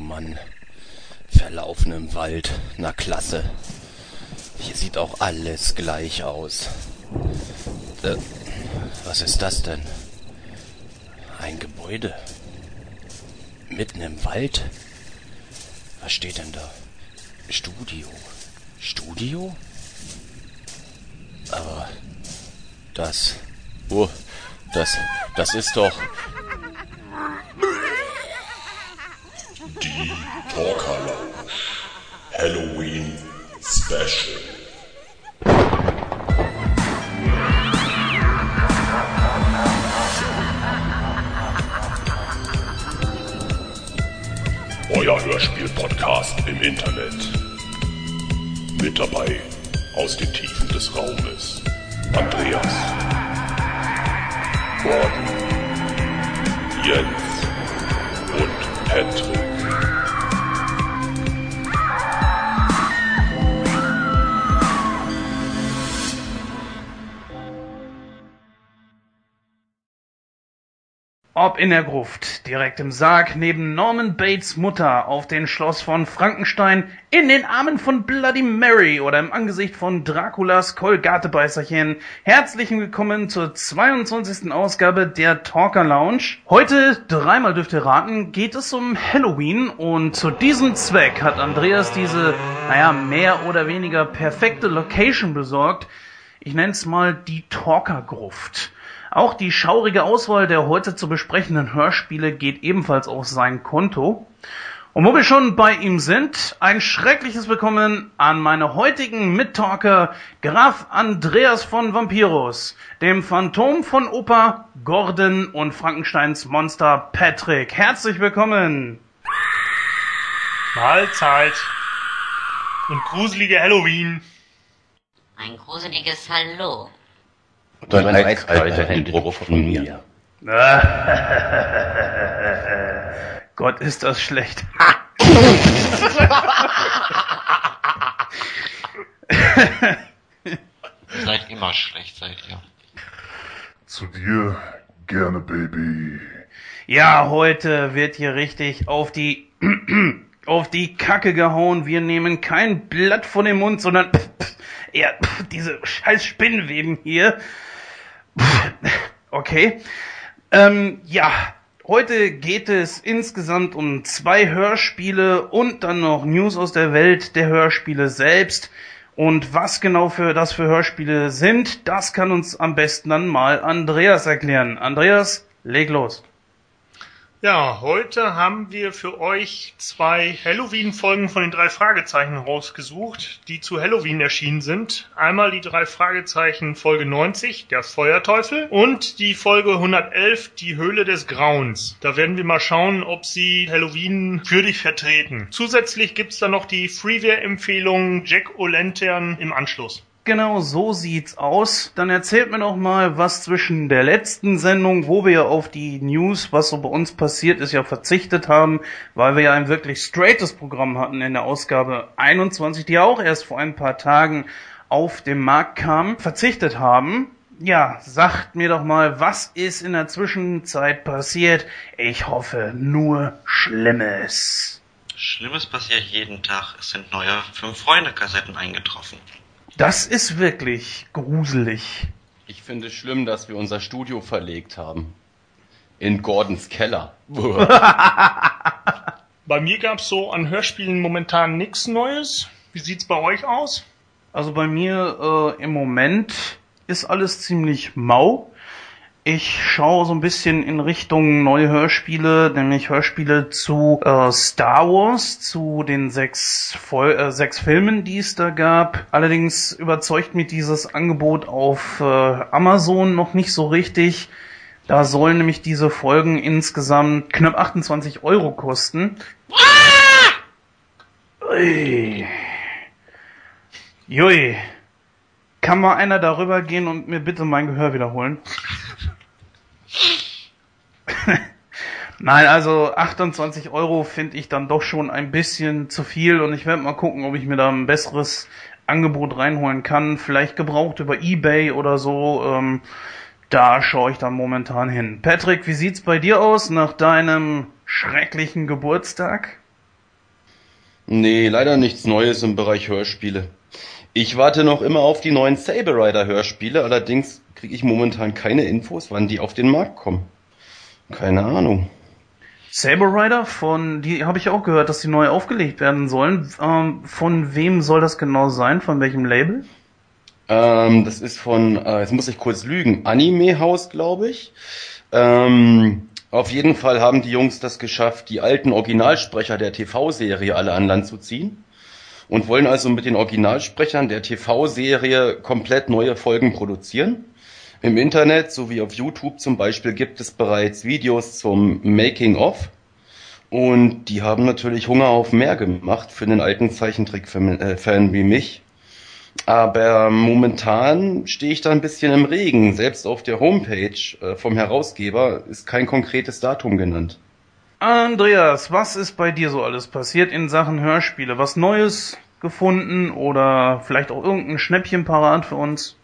Mann. Verlaufen im Wald. Na klasse. Hier sieht auch alles gleich aus. Äh, was ist das denn? Ein Gebäude. Mitten im Wald? Was steht denn da? Studio. Studio? Aber das. Oh, das. Das ist doch. Die Talker Lounge. Halloween Special. Euer Hörspiel-Podcast im Internet. Mit dabei aus den Tiefen des Raumes Andreas, Gordon, Jens und Patrick. Ob in der Gruft, direkt im Sarg, neben Norman Bates Mutter, auf den Schloss von Frankenstein, in den Armen von Bloody Mary oder im Angesicht von Draculas Kolgatebeißerchen. Herzlich willkommen zur 22. Ausgabe der Talker Lounge. Heute, dreimal dürft ihr raten, geht es um Halloween und zu diesem Zweck hat Andreas diese, naja, mehr oder weniger perfekte Location besorgt. Ich nenn's mal die Talker Gruft. Auch die schaurige Auswahl der heute zu besprechenden Hörspiele geht ebenfalls auf sein Konto. Und wo wir schon bei ihm sind, ein schreckliches Willkommen an meine heutigen Mittalker Graf Andreas von Vampiros, dem Phantom von Opa Gordon und Frankensteins Monster Patrick. Herzlich willkommen. Mahlzeit. Und gruselige Halloween. Ein gruseliges Hallo. Und ein eiskalter Händedruck von mir. Gott, ist das schlecht. Seid immer schlecht, seid ihr. Zu dir gerne, Baby. Ja, heute wird hier richtig auf die auf die Kacke gehauen. Wir nehmen kein Blatt von dem Mund, sondern eher diese scheiß Spinnenweben hier. Okay. Ähm, ja, heute geht es insgesamt um zwei Hörspiele und dann noch News aus der Welt der Hörspiele selbst. Und was genau für das für Hörspiele sind, das kann uns am besten dann mal Andreas erklären. Andreas, leg los. Ja, heute haben wir für euch zwei Halloween-Folgen von den drei Fragezeichen rausgesucht, die zu Halloween erschienen sind. Einmal die drei Fragezeichen Folge 90, der Feuerteufel, und die Folge 111, die Höhle des Grauens. Da werden wir mal schauen, ob sie Halloween würdig vertreten. Zusätzlich gibt's da noch die Freeware-Empfehlung Jack O'Lantern im Anschluss. Genau so sieht's aus. Dann erzählt mir doch mal, was zwischen der letzten Sendung, wo wir auf die News, was so bei uns passiert ist, ja verzichtet haben, weil wir ja ein wirklich straightes Programm hatten in der Ausgabe 21, die ja auch erst vor ein paar Tagen auf den Markt kam, verzichtet haben. Ja, sagt mir doch mal, was ist in der Zwischenzeit passiert? Ich hoffe nur Schlimmes. Schlimmes passiert jeden Tag. Es sind neue Fünf-Freunde-Kassetten eingetroffen. Das ist wirklich gruselig. Ich finde es schlimm, dass wir unser Studio verlegt haben. In Gordons Keller. Bei mir gab's so an Hörspielen momentan nichts Neues. Wie sieht's bei euch aus? Also bei mir äh, im Moment ist alles ziemlich mau. Ich schaue so ein bisschen in Richtung neue Hörspiele, nämlich Hörspiele zu äh, Star Wars, zu den sechs, Vol äh, sechs Filmen, die es da gab. Allerdings überzeugt mich dieses Angebot auf äh, Amazon noch nicht so richtig. Da sollen nämlich diese Folgen insgesamt knapp 28 Euro kosten. Ui. Jui. Kann mal einer darüber gehen und mir bitte mein Gehör wiederholen? Nein, also 28 Euro finde ich dann doch schon ein bisschen zu viel und ich werde mal gucken, ob ich mir da ein besseres Angebot reinholen kann. Vielleicht gebraucht über Ebay oder so. Ähm, da schaue ich dann momentan hin. Patrick, wie sieht's bei dir aus nach deinem schrecklichen Geburtstag? Nee, leider nichts Neues im Bereich Hörspiele. Ich warte noch immer auf die neuen Saber Rider Hörspiele, allerdings kriege ich momentan keine Infos, wann die auf den Markt kommen. Keine Ahnung. Saber Rider, von die habe ich auch gehört, dass die neu aufgelegt werden sollen. Ähm, von wem soll das genau sein? Von welchem Label? Ähm, das ist von, äh, jetzt muss ich kurz lügen, Anime House, glaube ich. Ähm, auf jeden Fall haben die Jungs das geschafft, die alten Originalsprecher der TV-Serie alle an Land zu ziehen und wollen also mit den Originalsprechern der TV-Serie komplett neue Folgen produzieren. Im Internet sowie auf YouTube zum Beispiel gibt es bereits Videos zum Making of. Und die haben natürlich Hunger auf mehr gemacht für den alten Zeichentrick-Fan wie mich. Aber momentan stehe ich da ein bisschen im Regen. Selbst auf der Homepage äh, vom Herausgeber ist kein konkretes Datum genannt. Andreas, was ist bei dir so alles passiert in Sachen Hörspiele? Was Neues gefunden oder vielleicht auch irgendein Schnäppchen parat für uns?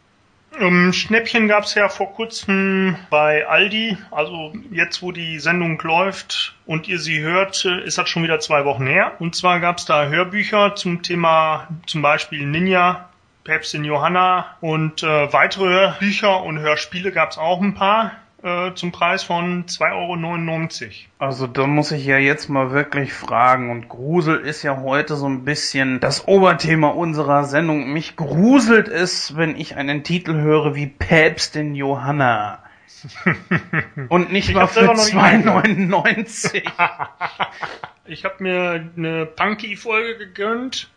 Um, Schnäppchen gab's ja vor kurzem bei Aldi. Also jetzt, wo die Sendung läuft und ihr sie hört, ist das schon wieder zwei Wochen her. Und zwar gab's da Hörbücher zum Thema zum Beispiel Ninja, Päpstin Johanna und äh, weitere Bücher und Hörspiele gab's auch ein paar äh, zum Preis von 2,99 Euro. Also da muss ich ja jetzt mal wirklich fragen. Und Grusel ist ja heute so ein bisschen das Oberthema unserer Sendung. Mich gruselt es, wenn ich einen Titel höre wie Päpstin Johanna. Und nicht Ich mal für selber noch nicht 2,99. Ich habe mir eine Punky-Folge gegönnt,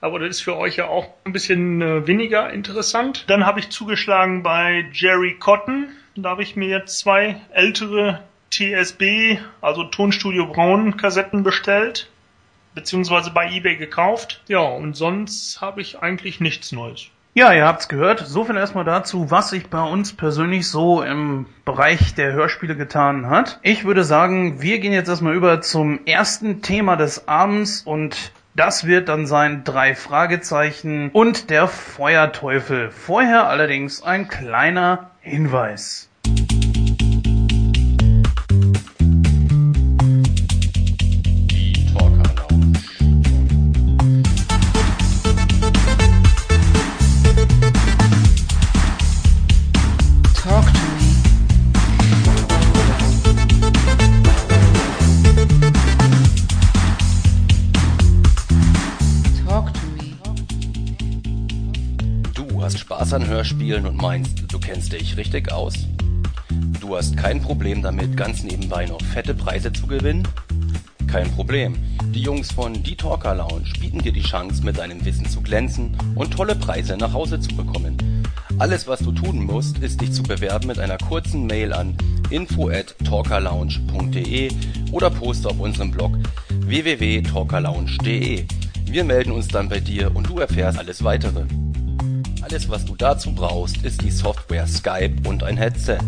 aber das ist für euch ja auch ein bisschen äh, weniger interessant. Dann habe ich zugeschlagen bei Jerry Cotton. Da habe ich mir jetzt zwei ältere TSB, also Tonstudio Braun Kassetten bestellt, beziehungsweise bei eBay gekauft. Ja, und sonst habe ich eigentlich nichts Neues. Ja, ihr habt's gehört. So viel erstmal dazu, was sich bei uns persönlich so im Bereich der Hörspiele getan hat. Ich würde sagen, wir gehen jetzt erstmal über zum ersten Thema des Abends und das wird dann sein drei Fragezeichen und der Feuerteufel. Vorher allerdings ein kleiner Hinweis. An Hörspielen und meinst, du kennst dich richtig aus? Du hast kein Problem damit, ganz nebenbei noch fette Preise zu gewinnen? Kein Problem. Die Jungs von Die Talker Lounge bieten dir die Chance, mit deinem Wissen zu glänzen und tolle Preise nach Hause zu bekommen. Alles, was du tun musst, ist dich zu bewerben mit einer kurzen Mail an info at talkerlounge.de oder poste auf unserem Blog www.talkerlounge.de. Wir melden uns dann bei dir und du erfährst alles weitere. Alles, was du dazu brauchst, ist die Software Skype und ein Headset.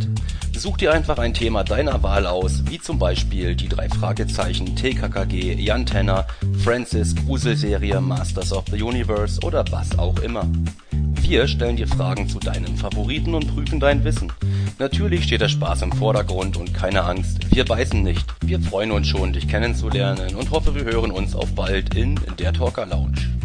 Such dir einfach ein Thema deiner Wahl aus, wie zum Beispiel die drei Fragezeichen TKKG, Jan Tenner, Francis, Gruselserie, Masters of the Universe oder was auch immer. Wir stellen dir Fragen zu deinen Favoriten und prüfen dein Wissen. Natürlich steht der Spaß im Vordergrund und keine Angst, wir beißen nicht. Wir freuen uns schon, dich kennenzulernen und hoffe, wir hören uns auf bald in der Talker Lounge.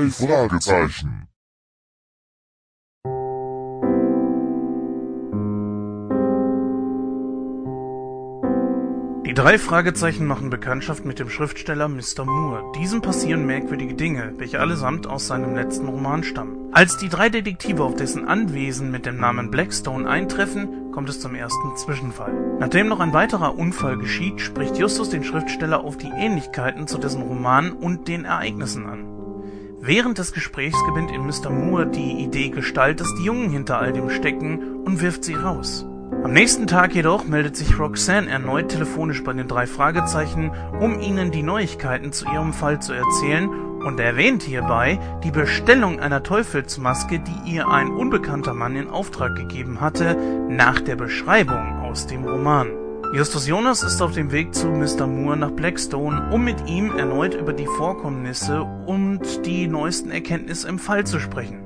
Drei Fragezeichen. Die drei Fragezeichen machen Bekanntschaft mit dem Schriftsteller Mr. Moore. Diesem passieren merkwürdige Dinge, welche allesamt aus seinem letzten Roman stammen. Als die drei Detektive auf dessen Anwesen mit dem Namen Blackstone eintreffen, kommt es zum ersten Zwischenfall. Nachdem noch ein weiterer Unfall geschieht, spricht Justus den Schriftsteller auf die Ähnlichkeiten zu dessen Roman und den Ereignissen an. Während des Gesprächs gewinnt in Mr. Moore die Idee Gestalt, dass die Jungen hinter all dem stecken und wirft sie raus. Am nächsten Tag jedoch meldet sich Roxanne erneut telefonisch bei den drei Fragezeichen, um ihnen die Neuigkeiten zu ihrem Fall zu erzählen und erwähnt hierbei die Bestellung einer Teufelsmaske, die ihr ein unbekannter Mann in Auftrag gegeben hatte, nach der Beschreibung aus dem Roman. Justus Jonas ist auf dem Weg zu Mr. Moore nach Blackstone, um mit ihm erneut über die Vorkommnisse und die neuesten Erkenntnisse im Fall zu sprechen.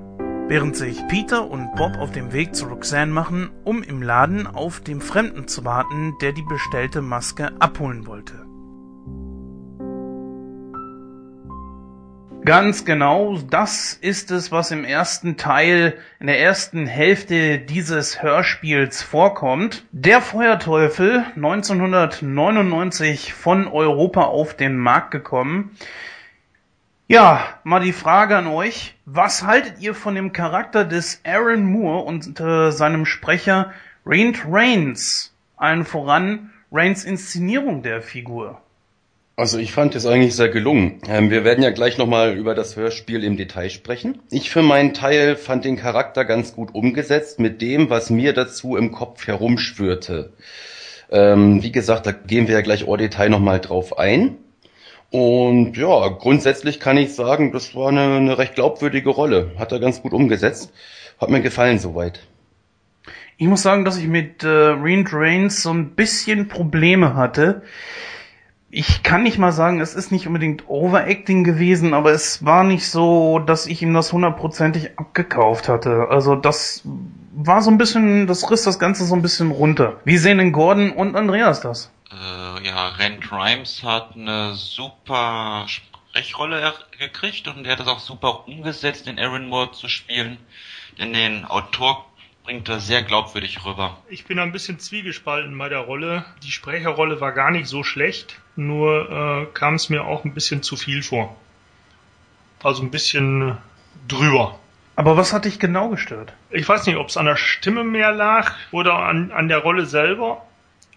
Während sich Peter und Bob auf dem Weg zu Roxanne machen, um im Laden auf dem Fremden zu warten, der die bestellte Maske abholen wollte. Ganz genau, das ist es, was im ersten Teil, in der ersten Hälfte dieses Hörspiels vorkommt. Der Feuerteufel, 1999 von Europa auf den Markt gekommen. Ja, mal die Frage an euch. Was haltet ihr von dem Charakter des Aaron Moore und äh, seinem Sprecher Raint Reigns? Allen voran Reigns Inszenierung der Figur. Also ich fand es eigentlich sehr gelungen. Ähm, wir werden ja gleich nochmal über das Hörspiel im Detail sprechen. Ich für meinen Teil fand den Charakter ganz gut umgesetzt mit dem, was mir dazu im Kopf herumschwirrte. Ähm, wie gesagt, da gehen wir ja gleich au Detail nochmal drauf ein. Und ja, grundsätzlich kann ich sagen, das war eine, eine recht glaubwürdige Rolle. Hat er ganz gut umgesetzt. Hat mir gefallen soweit. Ich muss sagen, dass ich mit äh, Reen Reigns so ein bisschen Probleme hatte ich kann nicht mal sagen, es ist nicht unbedingt Overacting gewesen, aber es war nicht so, dass ich ihm das hundertprozentig abgekauft hatte. Also das war so ein bisschen, das riss das Ganze so ein bisschen runter. Wie sehen denn Gordon und Andreas das? Äh, ja, Rand Grimes hat eine super Sprechrolle gekriegt und er hat das auch super umgesetzt, den Aaron Moore zu spielen. Denn den Autor bringt er sehr glaubwürdig rüber. Ich bin ein bisschen zwiegespalten bei der Rolle. Die Sprecherrolle war gar nicht so schlecht, nur äh, kam es mir auch ein bisschen zu viel vor. Also ein bisschen drüber. Aber was hat dich genau gestört? Ich weiß nicht, ob es an der Stimme mehr lag oder an, an der Rolle selber.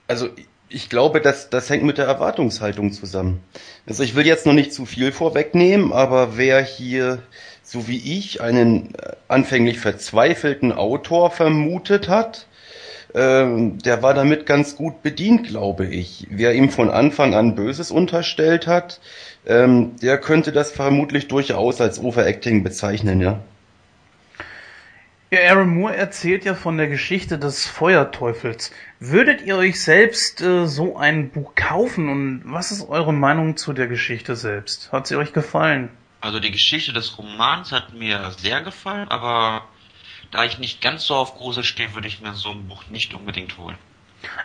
Also ich glaube, das, das hängt mit der Erwartungshaltung zusammen. Also ich will jetzt noch nicht zu viel vorwegnehmen, aber wer hier so wie ich, einen äh, anfänglich verzweifelten Autor vermutet hat. Ähm, der war damit ganz gut bedient, glaube ich. Wer ihm von Anfang an Böses unterstellt hat, ähm, der könnte das vermutlich durchaus als Overacting bezeichnen, ja. Ja, Aaron Moore erzählt ja von der Geschichte des Feuerteufels. Würdet ihr euch selbst äh, so ein Buch kaufen und was ist eure Meinung zu der Geschichte selbst? Hat sie euch gefallen? Also die Geschichte des Romans hat mir sehr gefallen, aber da ich nicht ganz so auf Grusel stehe, würde ich mir so ein Buch nicht unbedingt holen.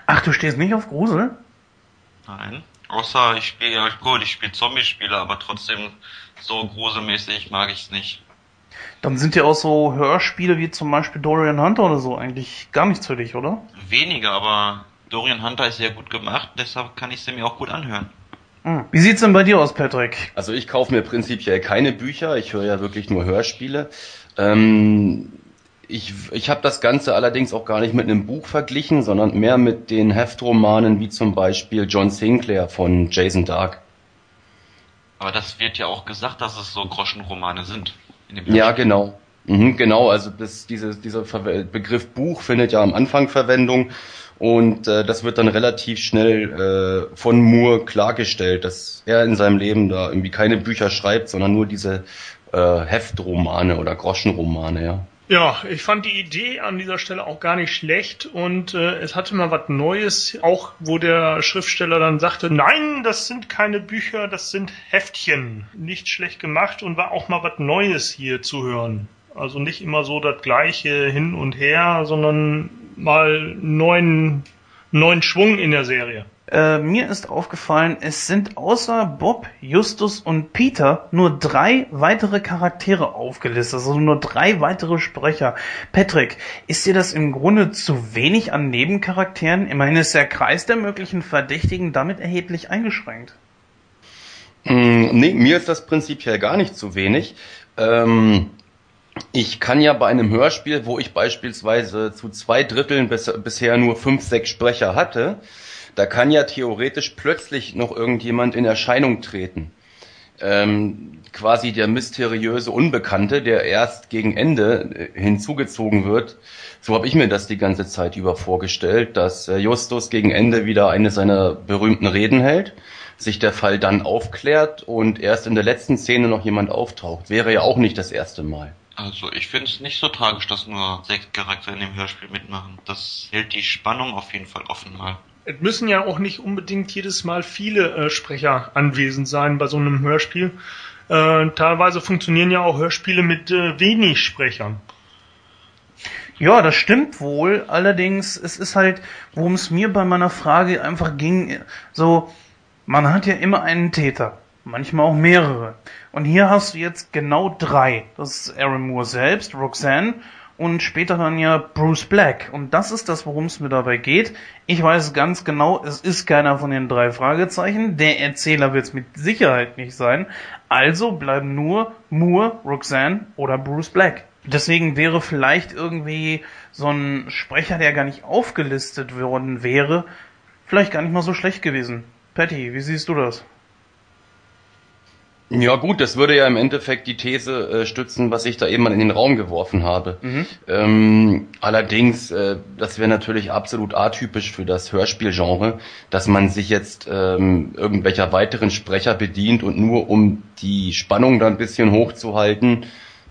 Ach, du stehst nicht auf Grusel? Nein. Außer ich spiele, ja gut, ich spiele Zombie-Spiele, aber trotzdem so gruselmäßig mag ich es nicht. Dann sind ja auch so Hörspiele wie zum Beispiel Dorian Hunter oder so eigentlich gar nichts für dich, oder? Weniger, aber Dorian Hunter ist sehr gut gemacht, deshalb kann ich sie mir auch gut anhören. Hm. Wie sieht's denn bei dir aus, Patrick? Also ich kaufe mir prinzipiell keine Bücher, ich höre ja wirklich nur Hörspiele. Ähm, ich ich habe das Ganze allerdings auch gar nicht mit einem Buch verglichen, sondern mehr mit den Heftromanen wie zum Beispiel John Sinclair von Jason Dark. Aber das wird ja auch gesagt, dass es so Groschenromane sind. ja, genau. Mhm, genau, also das, diese, dieser Begriff Buch findet ja am Anfang Verwendung und äh, das wird dann relativ schnell äh, von Moore klargestellt, dass er in seinem Leben da irgendwie keine Bücher schreibt, sondern nur diese äh, Heftromane oder Groschenromane, ja. Ja, ich fand die Idee an dieser Stelle auch gar nicht schlecht und äh, es hatte mal was Neues, auch wo der Schriftsteller dann sagte, nein, das sind keine Bücher, das sind Heftchen. Nicht schlecht gemacht und war auch mal was Neues hier zu hören. Also nicht immer so das gleiche hin und her, sondern mal neuen, neuen Schwung in der Serie. Äh, mir ist aufgefallen, es sind außer Bob, Justus und Peter nur drei weitere Charaktere aufgelistet, also nur drei weitere Sprecher. Patrick, ist dir das im Grunde zu wenig an Nebencharakteren? Immerhin ist der Kreis der möglichen Verdächtigen damit erheblich eingeschränkt. Mm, nee, mir ist das prinzipiell gar nicht zu wenig. Ähm, ich kann ja bei einem Hörspiel, wo ich beispielsweise zu zwei Dritteln bis, bisher nur fünf, sechs Sprecher hatte, da kann ja theoretisch plötzlich noch irgendjemand in Erscheinung treten. Ähm, quasi der mysteriöse Unbekannte, der erst gegen Ende äh, hinzugezogen wird. So habe ich mir das die ganze Zeit über vorgestellt, dass äh, Justus gegen Ende wieder eine seiner berühmten Reden hält sich der Fall dann aufklärt und erst in der letzten Szene noch jemand auftaucht. Wäre ja auch nicht das erste Mal. Also ich finde es nicht so tragisch, dass nur sechs Charaktere in dem Hörspiel mitmachen. Das hält die Spannung auf jeden Fall offen mal. Es müssen ja auch nicht unbedingt jedes Mal viele äh, Sprecher anwesend sein bei so einem Hörspiel. Äh, teilweise funktionieren ja auch Hörspiele mit äh, wenig Sprechern. Ja, das stimmt wohl. Allerdings, es ist halt, worum es mir bei meiner Frage einfach ging, so, man hat ja immer einen Täter. Manchmal auch mehrere. Und hier hast du jetzt genau drei. Das ist Aaron Moore selbst, Roxanne und später dann ja Bruce Black. Und das ist das, worum es mir dabei geht. Ich weiß ganz genau, es ist keiner von den drei Fragezeichen. Der Erzähler wird es mit Sicherheit nicht sein. Also bleiben nur Moore, Roxanne oder Bruce Black. Deswegen wäre vielleicht irgendwie so ein Sprecher, der gar nicht aufgelistet worden wäre, vielleicht gar nicht mal so schlecht gewesen. Patty, wie siehst du das? Ja gut, das würde ja im Endeffekt die These äh, stützen, was ich da eben mal in den Raum geworfen habe. Mhm. Ähm, allerdings, äh, das wäre natürlich absolut atypisch für das Hörspielgenre, dass man sich jetzt ähm, irgendwelcher weiteren Sprecher bedient und nur um die Spannung da ein bisschen hochzuhalten,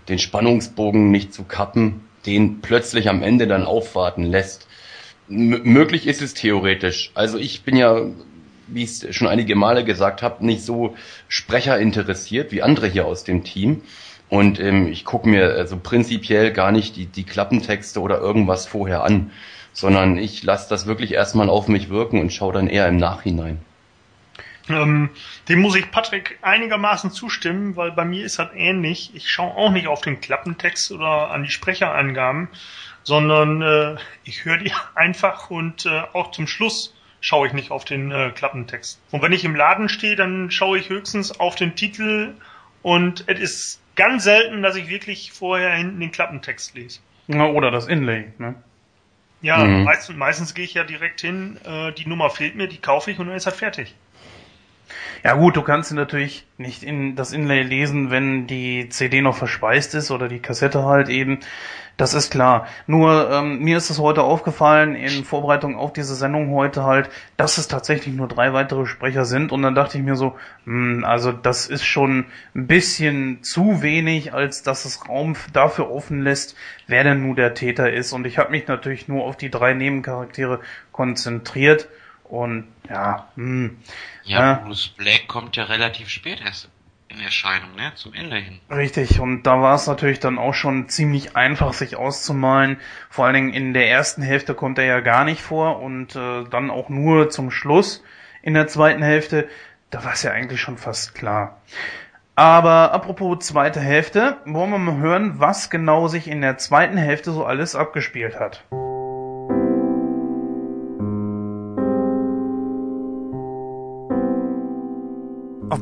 den Spannungsbogen nicht zu kappen, den plötzlich am Ende dann aufwarten lässt. M möglich ist es theoretisch. Also ich bin ja wie ich es schon einige Male gesagt habe, nicht so Sprecher interessiert wie andere hier aus dem Team. Und ähm, ich gucke mir also prinzipiell gar nicht die, die Klappentexte oder irgendwas vorher an, sondern ich lasse das wirklich erstmal auf mich wirken und schaue dann eher im Nachhinein. Ähm, dem muss ich Patrick einigermaßen zustimmen, weil bei mir ist das ähnlich. Ich schaue auch nicht auf den Klappentext oder an die Sprecherangaben, sondern äh, ich höre die einfach und äh, auch zum Schluss schaue ich nicht auf den äh, Klappentext. Und wenn ich im Laden stehe, dann schaue ich höchstens auf den Titel und es ist ganz selten, dass ich wirklich vorher hinten den Klappentext lese. Na, oder das Inlay, ne? Ja, Mhm. meistens, meistens gehe ich ja direkt hin, äh, die Nummer fehlt mir, die kaufe ich und dann ist das fertig. Ja gut, du kannst natürlich nicht in das Inlay lesen, wenn die CD noch verspeist ist oder die Kassette halt eben. Das ist klar. Nur ähm, mir ist es heute aufgefallen in Vorbereitung auf diese Sendung heute halt, dass es tatsächlich nur drei weitere Sprecher sind und dann dachte ich mir so, hm, also das ist schon ein bisschen zu wenig, als dass es Raum dafür offen lässt, wer denn nun der Täter ist. Und ich habe mich natürlich nur auf die drei Nebencharaktere konzentriert und ja, hm, Ja, Ja. Bruce Black kommt ja relativ spät erst in Erscheinung, ne? Zum Ende hin. Richtig, und da war es natürlich dann auch schon ziemlich einfach, sich auszumalen. Vor allen Dingen in der ersten Hälfte kommt er ja gar nicht vor und äh, dann auch nur zum Schluss in der zweiten Hälfte. Da war es ja eigentlich schon fast klar. Aber apropos zweite Hälfte, wollen wir mal hören, was genau sich in der zweiten Hälfte so alles abgespielt hat.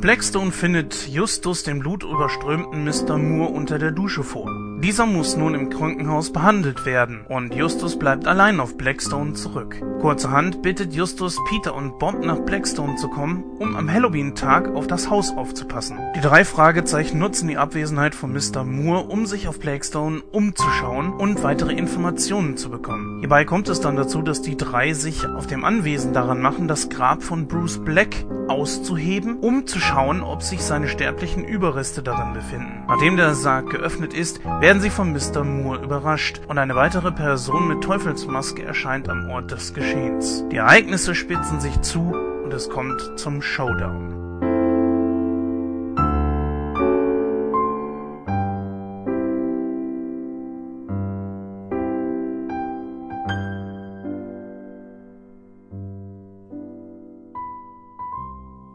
Blackstone findet Justus den blutüberströmten Mr. Moore unter der Dusche vor. Dieser muss nun im Krankenhaus behandelt werden und Justus bleibt allein auf Blackstone zurück. Kurzerhand bittet Justus Peter und Bob nach Blackstone zu kommen, um am Halloween-Tag auf das Haus aufzupassen. Die drei Fragezeichen nutzen die Abwesenheit von Mr. Moore, um sich auf Blackstone umzuschauen und weitere Informationen zu bekommen. Hierbei kommt es dann dazu, dass die drei sich auf dem Anwesen daran machen, das Grab von Bruce Black auszuheben, um zu schauen, ob sich seine sterblichen Überreste darin befinden. Nachdem der Sarg geöffnet ist, werden sie von Mr. Moore überrascht und eine weitere Person mit Teufelsmaske erscheint am Ort des Geschehens. Die Ereignisse spitzen sich zu und es kommt zum Showdown.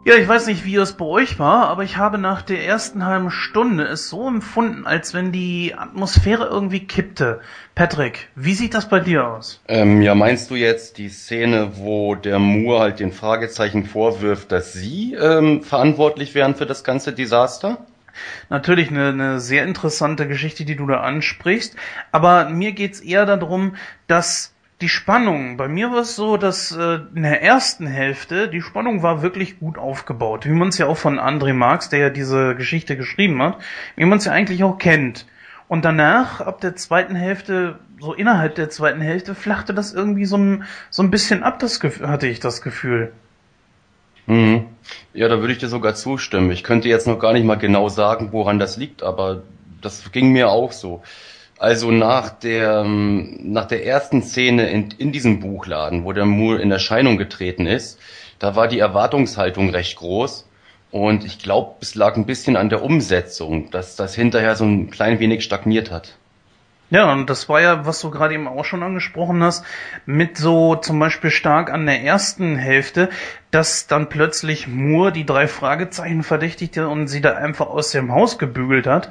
Ja, ich weiß nicht, wie es bei euch war, aber ich habe nach der ersten halben Stunde es so empfunden, als wenn die Atmosphäre irgendwie kippte. Patrick, wie sieht das bei dir aus? Ähm, ja, meinst du jetzt die Szene, wo der Moore halt den Fragezeichen vorwirft, dass sie ähm, verantwortlich wären für das ganze Desaster? Natürlich eine, eine sehr interessante Geschichte, die du da ansprichst, aber mir geht's eher darum, dass die Spannung, bei mir war es so, dass äh, in der ersten Hälfte die Spannung war wirklich gut aufgebaut, wie man es ja auch von André Marx, der ja diese Geschichte geschrieben hat, wie man es ja eigentlich auch kennt. Und danach, ab der zweiten Hälfte, so innerhalb der zweiten Hälfte, flachte das irgendwie so ein, so ein bisschen ab, das hatte ich das Gefühl. Mhm. Ja, da würde ich dir sogar zustimmen. Ich könnte jetzt noch gar nicht mal genau sagen, woran das liegt, aber das ging mir auch so. Also nach der, ähm, nach der ersten Szene in, in diesem Buchladen, wo der Moore in Erscheinung getreten ist, da war die Erwartungshaltung recht groß. Und ich glaube, es lag ein bisschen an der Umsetzung, dass das hinterher so ein klein wenig stagniert hat. Ja, und das war ja, was du gerade eben auch schon angesprochen hast, mit so zum Beispiel stark an der ersten Hälfte, dass dann plötzlich Moore die drei Fragezeichen verdächtigte und sie da einfach aus dem Haus gebügelt hat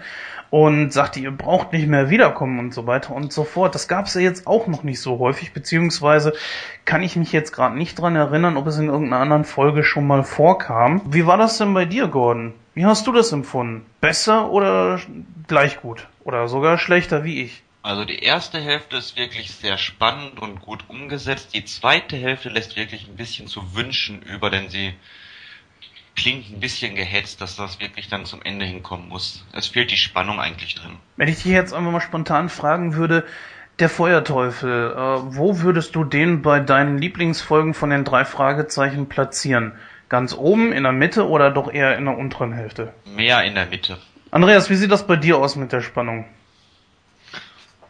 und sagte, ihr braucht nicht mehr wiederkommen und so weiter und so fort. Das gab's ja jetzt auch noch nicht so häufig, beziehungsweise kann ich mich jetzt gerade nicht dran erinnern, ob es in irgendeiner anderen Folge schon mal vorkam. Wie war das denn bei dir, Gordon? Wie hast du das empfunden? Besser oder gleich gut? Oder sogar schlechter wie ich? Also die erste Hälfte ist wirklich sehr spannend und gut umgesetzt. Die zweite Hälfte lässt wirklich ein bisschen zu wünschen über, denn sie klingt ein bisschen gehetzt, dass das wirklich dann zum Ende hinkommen muss. Es fehlt die Spannung eigentlich drin. Wenn ich dich jetzt einfach mal spontan fragen würde, der Feuerteufel, äh, wo würdest du den bei deinen Lieblingsfolgen von den drei Fragezeichen platzieren? Ganz oben, in der Mitte oder doch eher in der unteren Hälfte? Mehr in der Mitte. Andreas, wie sieht das bei dir aus mit der Spannung?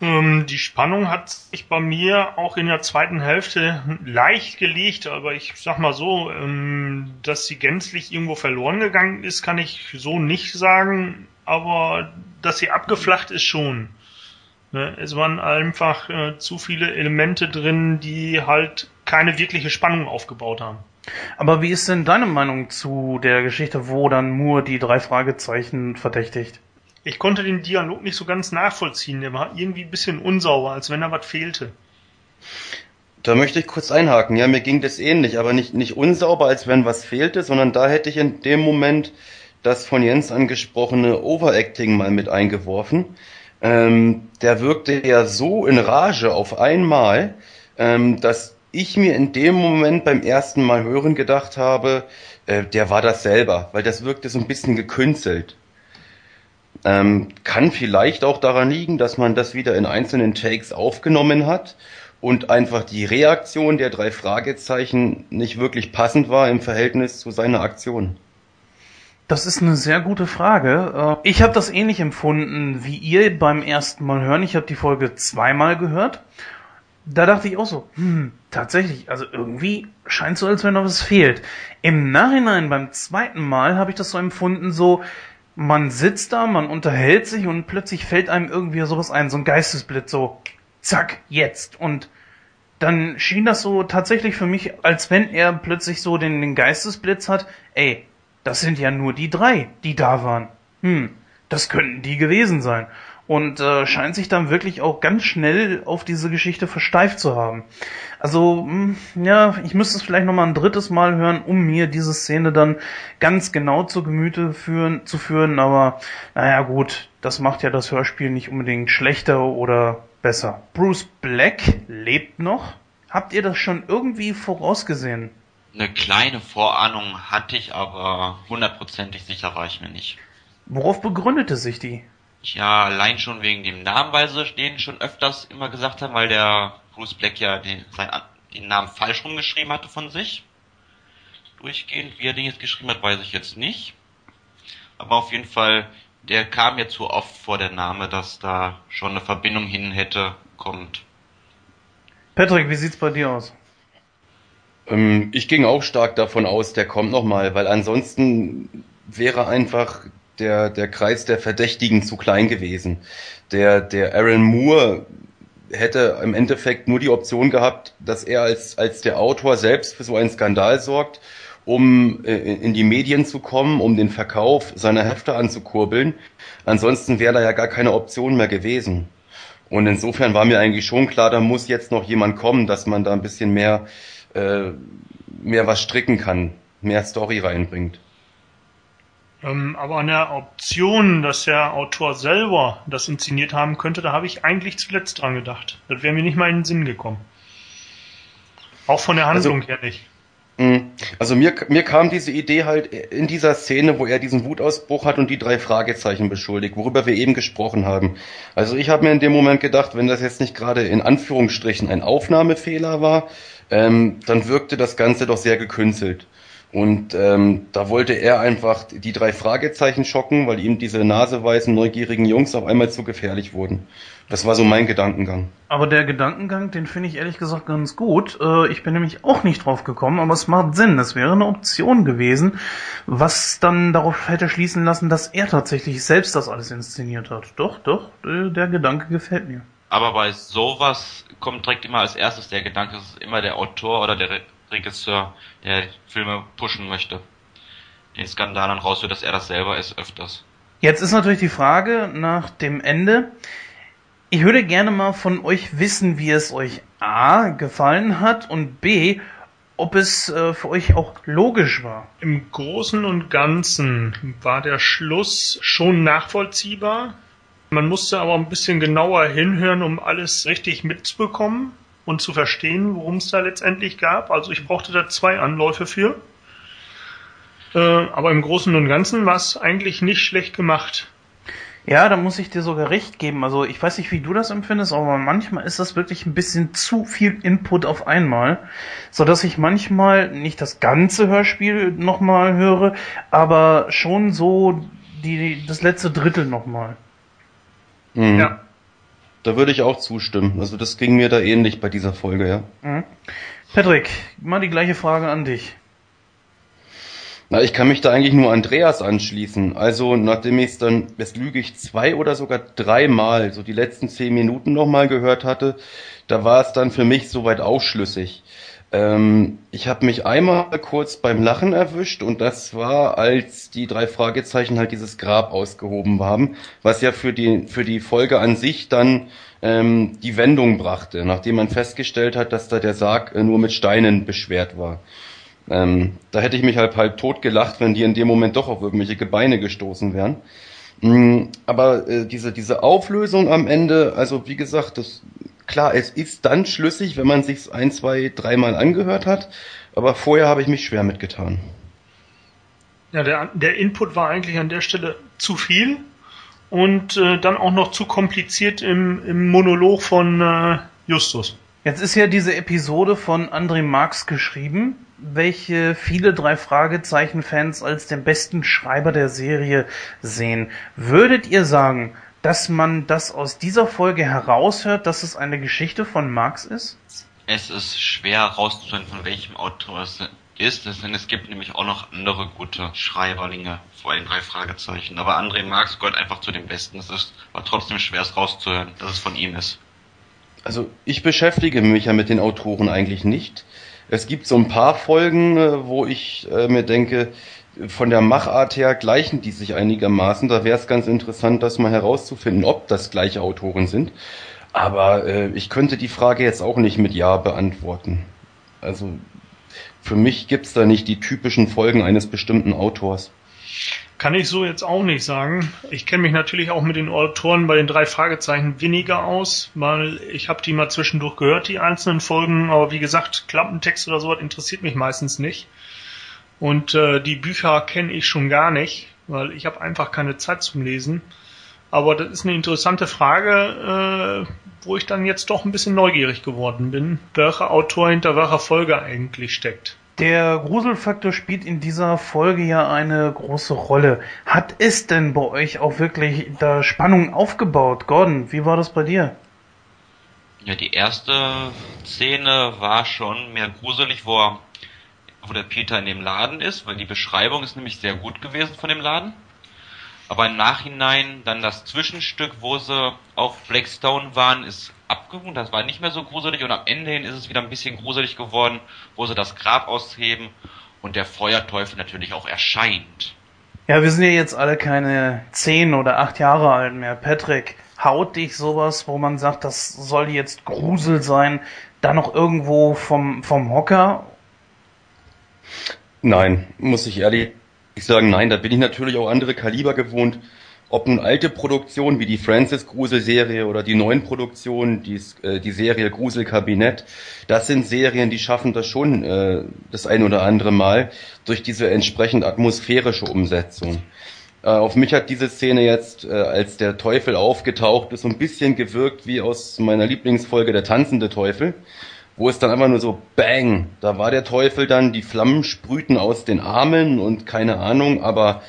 Ähm, die Spannung hat sich bei mir auch in der zweiten Hälfte leicht gelegt, aber ich sag mal so, ähm, dass sie gänzlich irgendwo verloren gegangen ist, kann ich so nicht sagen, aber dass sie abgeflacht ist schon. Ne, Es waren einfach äh, zu viele Elemente drin, die halt keine wirkliche Spannung aufgebaut haben. Aber wie ist denn deine Meinung zu der Geschichte, wo dann Moore die drei Fragezeichen verdächtigt? Ich konnte den Dialog nicht so ganz nachvollziehen. Der war irgendwie ein bisschen unsauber, als wenn da was fehlte. Da möchte ich kurz einhaken. Ja, mir ging das ähnlich, aber nicht, nicht unsauber, als wenn was fehlte, sondern da hätte ich in dem Moment das von Jens angesprochene Overacting mal mit eingeworfen. Ähm, der wirkte ja so in Rage auf einmal, ähm, dass ich mir in dem Moment beim ersten Mal hören gedacht habe, äh, der war das selber, weil das wirkte so ein bisschen gekünstelt. Ähm, kann vielleicht auch daran liegen, dass man das wieder in einzelnen Takes aufgenommen hat und einfach die Reaktion der drei Fragezeichen nicht wirklich passend war im Verhältnis zu seiner Aktion. Das ist eine sehr gute Frage. Äh, Ich habe das ähnlich empfunden wie ihr beim ersten Mal hören. Ich habe die Folge zweimal gehört. Da dachte ich auch so, hm, tatsächlich, also irgendwie scheint so, als wenn noch was fehlt. Im Nachhinein beim zweiten Mal habe ich das so empfunden, so, man sitzt da, man unterhält sich und plötzlich fällt einem irgendwie sowas ein, so ein Geistesblitz, so, zack, jetzt. Und dann schien das so tatsächlich für mich, als wenn er plötzlich so den, den Geistesblitz hat, ey, das sind ja nur die drei, die da waren. Hm, das könnten die gewesen sein. Und äh, scheint sich dann wirklich auch ganz schnell auf diese Geschichte versteift zu haben. Also, hm, ja, ich müsste es vielleicht nochmal ein drittes Mal hören, um mir diese Szene dann ganz genau zu Gemüte führen, zu führen. Aber naja gut, das macht ja das Hörspiel nicht unbedingt schlechter oder besser. Bruce Black lebt noch. Habt ihr das schon irgendwie vorausgesehen? Eine kleine Vorahnung hatte ich, aber hundertprozentig sicher war ich mir nicht. Worauf begründete sich die? Ja, allein schon wegen dem Namen, weil sie den schon öfters immer gesagt haben, weil der Bruce Black ja den, sein, den Namen falsch rumgeschrieben hatte von sich. Durchgehend, wie er den jetzt geschrieben hat, weiß ich jetzt nicht. Aber auf jeden Fall, der kam mir zu oft vor der Name, dass da schon eine Verbindung hin hätte, kommt. Patrick, wie sieht's bei dir aus? Ähm, ich ging auch stark davon aus, der kommt nochmal, weil ansonsten wäre einfach der, der Kreis der Verdächtigen zu klein gewesen. Der, der Aaron Moore hätte im Endeffekt nur die Option gehabt, dass er als, als der Autor selbst für so einen Skandal sorgt, um äh, in die Medien zu kommen, um den Verkauf seiner Hefte anzukurbeln. Ansonsten wäre da ja gar keine Option mehr gewesen. Und insofern war mir eigentlich schon klar, da muss jetzt noch jemand kommen, dass man da ein bisschen mehr, äh, mehr was stricken kann, mehr Story reinbringt. Ähm, aber an der Option, dass der Autor selber das inszeniert haben könnte, da habe ich eigentlich zuletzt dran gedacht. Das wäre mir nicht mal in den Sinn gekommen. Auch von der Handlung Also- her nicht. Mhm. Also mir, mir kam diese Idee halt in dieser Szene, wo er diesen Wutausbruch hat und die drei Fragezeichen beschuldigt, worüber wir eben gesprochen haben. Also ich habe mir in dem Moment gedacht, wenn das jetzt nicht gerade in Anführungsstrichen ein Aufnahmefehler war, ähm, dann wirkte das Ganze doch sehr gekünstelt. Und ähm, da wollte er einfach die drei Fragezeichen schocken, weil ihm diese naseweißen, neugierigen Jungs auf einmal zu gefährlich wurden. Das war so mein Gedankengang. Aber der Gedankengang, den finde ich ehrlich gesagt ganz gut. Äh, Ich bin nämlich auch nicht drauf gekommen, aber es macht Sinn. Es wäre eine Option gewesen, was dann darauf hätte schließen lassen, dass er tatsächlich selbst das alles inszeniert hat. Doch, doch, äh, der Gedanke gefällt mir. Aber bei sowas kommt direkt immer als erstes der Gedanke, es ist immer der Autor oder der Regisseur, der Filme pushen möchte. Den Skandal dann rausführt, dass er das selber ist, öfters. Jetzt ist natürlich die Frage nach dem Ende. Ich würde gerne mal von euch wissen, wie es euch A gefallen hat und B, ob es äh, für euch auch logisch war. Im Großen und Ganzen war der Schluss schon nachvollziehbar. Man musste aber ein bisschen genauer hinhören, um alles richtig mitzubekommen und zu verstehen, worum es da letztendlich gab. Also ich brauchte da zwei Anläufe für. Äh, aber im Großen und Ganzen war es eigentlich nicht schlecht gemacht. Ja, da muss ich dir sogar recht geben. Also ich weiß nicht, wie du das empfindest, aber manchmal ist das wirklich ein bisschen zu viel Input auf einmal, so dass ich manchmal nicht das ganze Hörspiel nochmal höre, aber schon so die das letzte Drittel nochmal. Mhm. Ja. Da würde ich auch zustimmen. Also das ging mir da ähnlich bei dieser Folge, ja. Mhm. Patrick, mal die gleiche Frage an dich. Na, ich kann mich da eigentlich nur Andreas anschließen. Also, nachdem ich es dann, jetzt lüge ich zwei oder sogar dreimal, so die letzten zehn Minuten nochmal gehört hatte, da war es dann für mich soweit ausschlüssig. Ähm, ich habe mich einmal kurz beim Lachen erwischt und das war, als die drei Fragezeichen halt dieses Grab ausgehoben haben, was ja für die, für die Folge an sich dann ähm, die Wendung brachte, nachdem man festgestellt hat, dass da der Sarg äh, nur mit Steinen beschwert war. Ähm, da hätte ich mich halt halb tot gelacht, wenn die in dem Moment doch auf irgendwelche Gebeine gestoßen wären. Mm, aber äh, diese, diese Auflösung am Ende, also wie gesagt, das, klar, es ist dann schlüssig, wenn man sich ein, zwei, dreimal angehört hat, aber vorher habe ich mich schwer mitgetan. Ja, der, der Input war eigentlich an der Stelle zu viel und äh, dann auch noch zu kompliziert im, im Monolog von äh, Justus. Jetzt ist ja diese Episode von André Marx geschrieben, welche viele drei Fragezeichen-Fans als den besten Schreiber der Serie sehen. Würdet ihr sagen, dass man das aus dieser Folge heraushört, dass es eine Geschichte von Marx ist? Es ist schwer herauszufinden, von welchem Autor es ist, denn es gibt nämlich auch noch andere gute Schreiberlinge vor den drei Fragezeichen. Aber André Marx gehört einfach zu den Besten. Es ist aber trotzdem schwer, es rauszuhören, dass es von ihm ist. Also ich beschäftige mich ja mit den Autoren eigentlich nicht. Es gibt so ein paar Folgen, äh, wo ich äh, mir denke, von der Machart her gleichen die sich einigermaßen. Da wäre es ganz interessant, das mal herauszufinden, ob das gleiche Autoren sind. Aber äh, ich könnte die Frage jetzt auch nicht mit Ja beantworten. Also für mich gibt's da nicht die typischen Folgen eines bestimmten Autors. Kann ich so jetzt auch nicht sagen. Ich kenne mich natürlich auch mit den Autoren bei den drei Fragezeichen weniger aus, weil ich habe die mal zwischendurch gehört, die einzelnen Folgen, aber wie gesagt, Klappentext oder sowas interessiert mich meistens nicht. Und äh, die Bücher kenne ich schon gar nicht, weil ich habe einfach keine Zeit zum Lesen. Aber das ist eine interessante Frage, äh, wo ich dann jetzt doch ein bisschen neugierig geworden bin, welcher Autor hinter welcher Folge eigentlich steckt. Der Gruselfaktor spielt in dieser Folge ja eine große Rolle. Hat es denn bei euch auch wirklich da Spannung aufgebaut? Gordon, wie war das bei dir? Ja, die erste Szene war schon mehr gruselig, wo, er, wo der Peter in dem Laden ist, weil die Beschreibung ist nämlich sehr gut gewesen von dem Laden. Aber im Nachhinein dann das Zwischenstück, wo sie auf Blackstone waren, ist abgehoben. Das war nicht mehr so gruselig und am Ende hin ist es wieder ein bisschen gruselig geworden, wo sie das Grab ausheben und der Feuerteufel natürlich auch erscheint. Ja, wir sind ja jetzt alle keine zehn oder acht Jahre alt mehr. Patrick, haut dich sowas, wo man sagt, das soll jetzt Grusel sein, da noch irgendwo vom, vom Hocker? Nein, muss ich ehrlich sagen, nein, da bin ich natürlich auch andere Kaliber gewohnt. Ob nun alte Produktionen wie die Francis Grusel Serie oder die neuen Produktionen, die, äh, die Serie Grusel Kabinett, das sind Serien, die schaffen das schon äh, das ein oder andere Mal durch diese entsprechend atmosphärische Umsetzung. Äh, auf mich hat diese Szene jetzt, äh, als der Teufel aufgetaucht ist, so ein bisschen gewirkt wie aus meiner Lieblingsfolge Der tanzende Teufel. Wo es dann einfach nur so bang, da war der Teufel dann, die Flammen sprühten aus den Armen und keine Ahnung, aber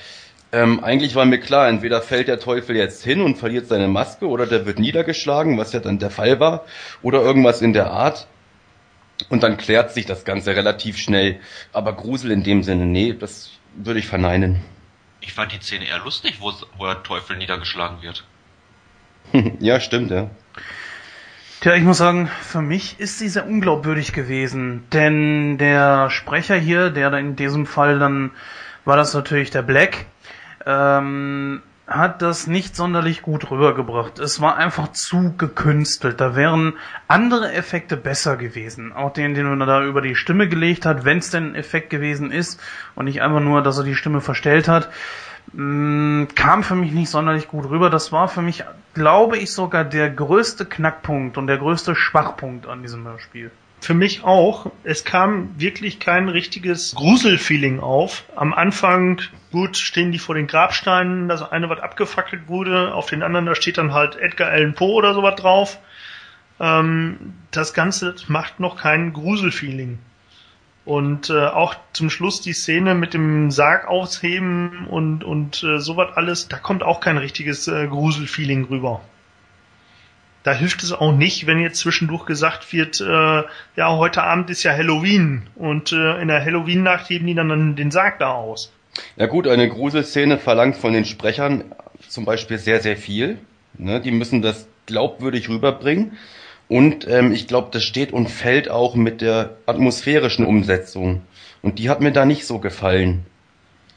ähm, eigentlich war mir klar, entweder fällt der Teufel jetzt hin und verliert seine Maske oder der wird niedergeschlagen, was ja dann der Fall war, oder irgendwas in der Art. Und dann klärt sich das Ganze relativ schnell. Aber Grusel in dem Sinne, nee, das würde ich verneinen. Ich fand die Szene eher lustig, wo, wo der Teufel niedergeschlagen wird. ja, stimmt, ja. Tja, ich muss sagen, für mich ist sie sehr unglaubwürdig gewesen, denn der Sprecher hier, der da in diesem Fall dann war das natürlich der Black, ähm, hat das nicht sonderlich gut rübergebracht. Es war einfach zu gekünstelt. Da wären andere Effekte besser gewesen. Auch den, den er da über die Stimme gelegt hat, wenn es denn ein Effekt gewesen ist und nicht einfach nur, dass er die Stimme verstellt hat, mh, kam für mich nicht sonderlich gut rüber. Das war für mich, glaube ich, sogar der größte Knackpunkt und der größte Schwachpunkt an diesem Hörspiel. Für mich auch. Es kam wirklich kein richtiges Gruselfeeling auf. Am Anfang, gut, stehen die vor den Grabsteinen, das eine, was abgefackelt wurde, auf den anderen, da steht dann halt Edgar Allan Poe oder sowas drauf. Ähm, das Ganze macht noch kein Gruselfeeling. Und äh, auch zum Schluss die Szene mit dem Sarg ausheben und, und äh, sowas alles, da kommt auch kein richtiges äh, Gruselfeeling rüber da hilft es auch nicht, wenn jetzt zwischendurch gesagt wird, äh, ja, heute Abend ist ja Halloween und äh, in der Halloween-Nacht heben die dann den Sarg da aus. Ja gut, eine Gruselszene verlangt von den Sprechern zum Beispiel sehr, sehr viel. Ne? Die müssen das glaubwürdig rüberbringen. Und ähm, ich glaube, das steht und fällt auch mit der atmosphärischen Umsetzung. Und die hat mir da nicht so gefallen.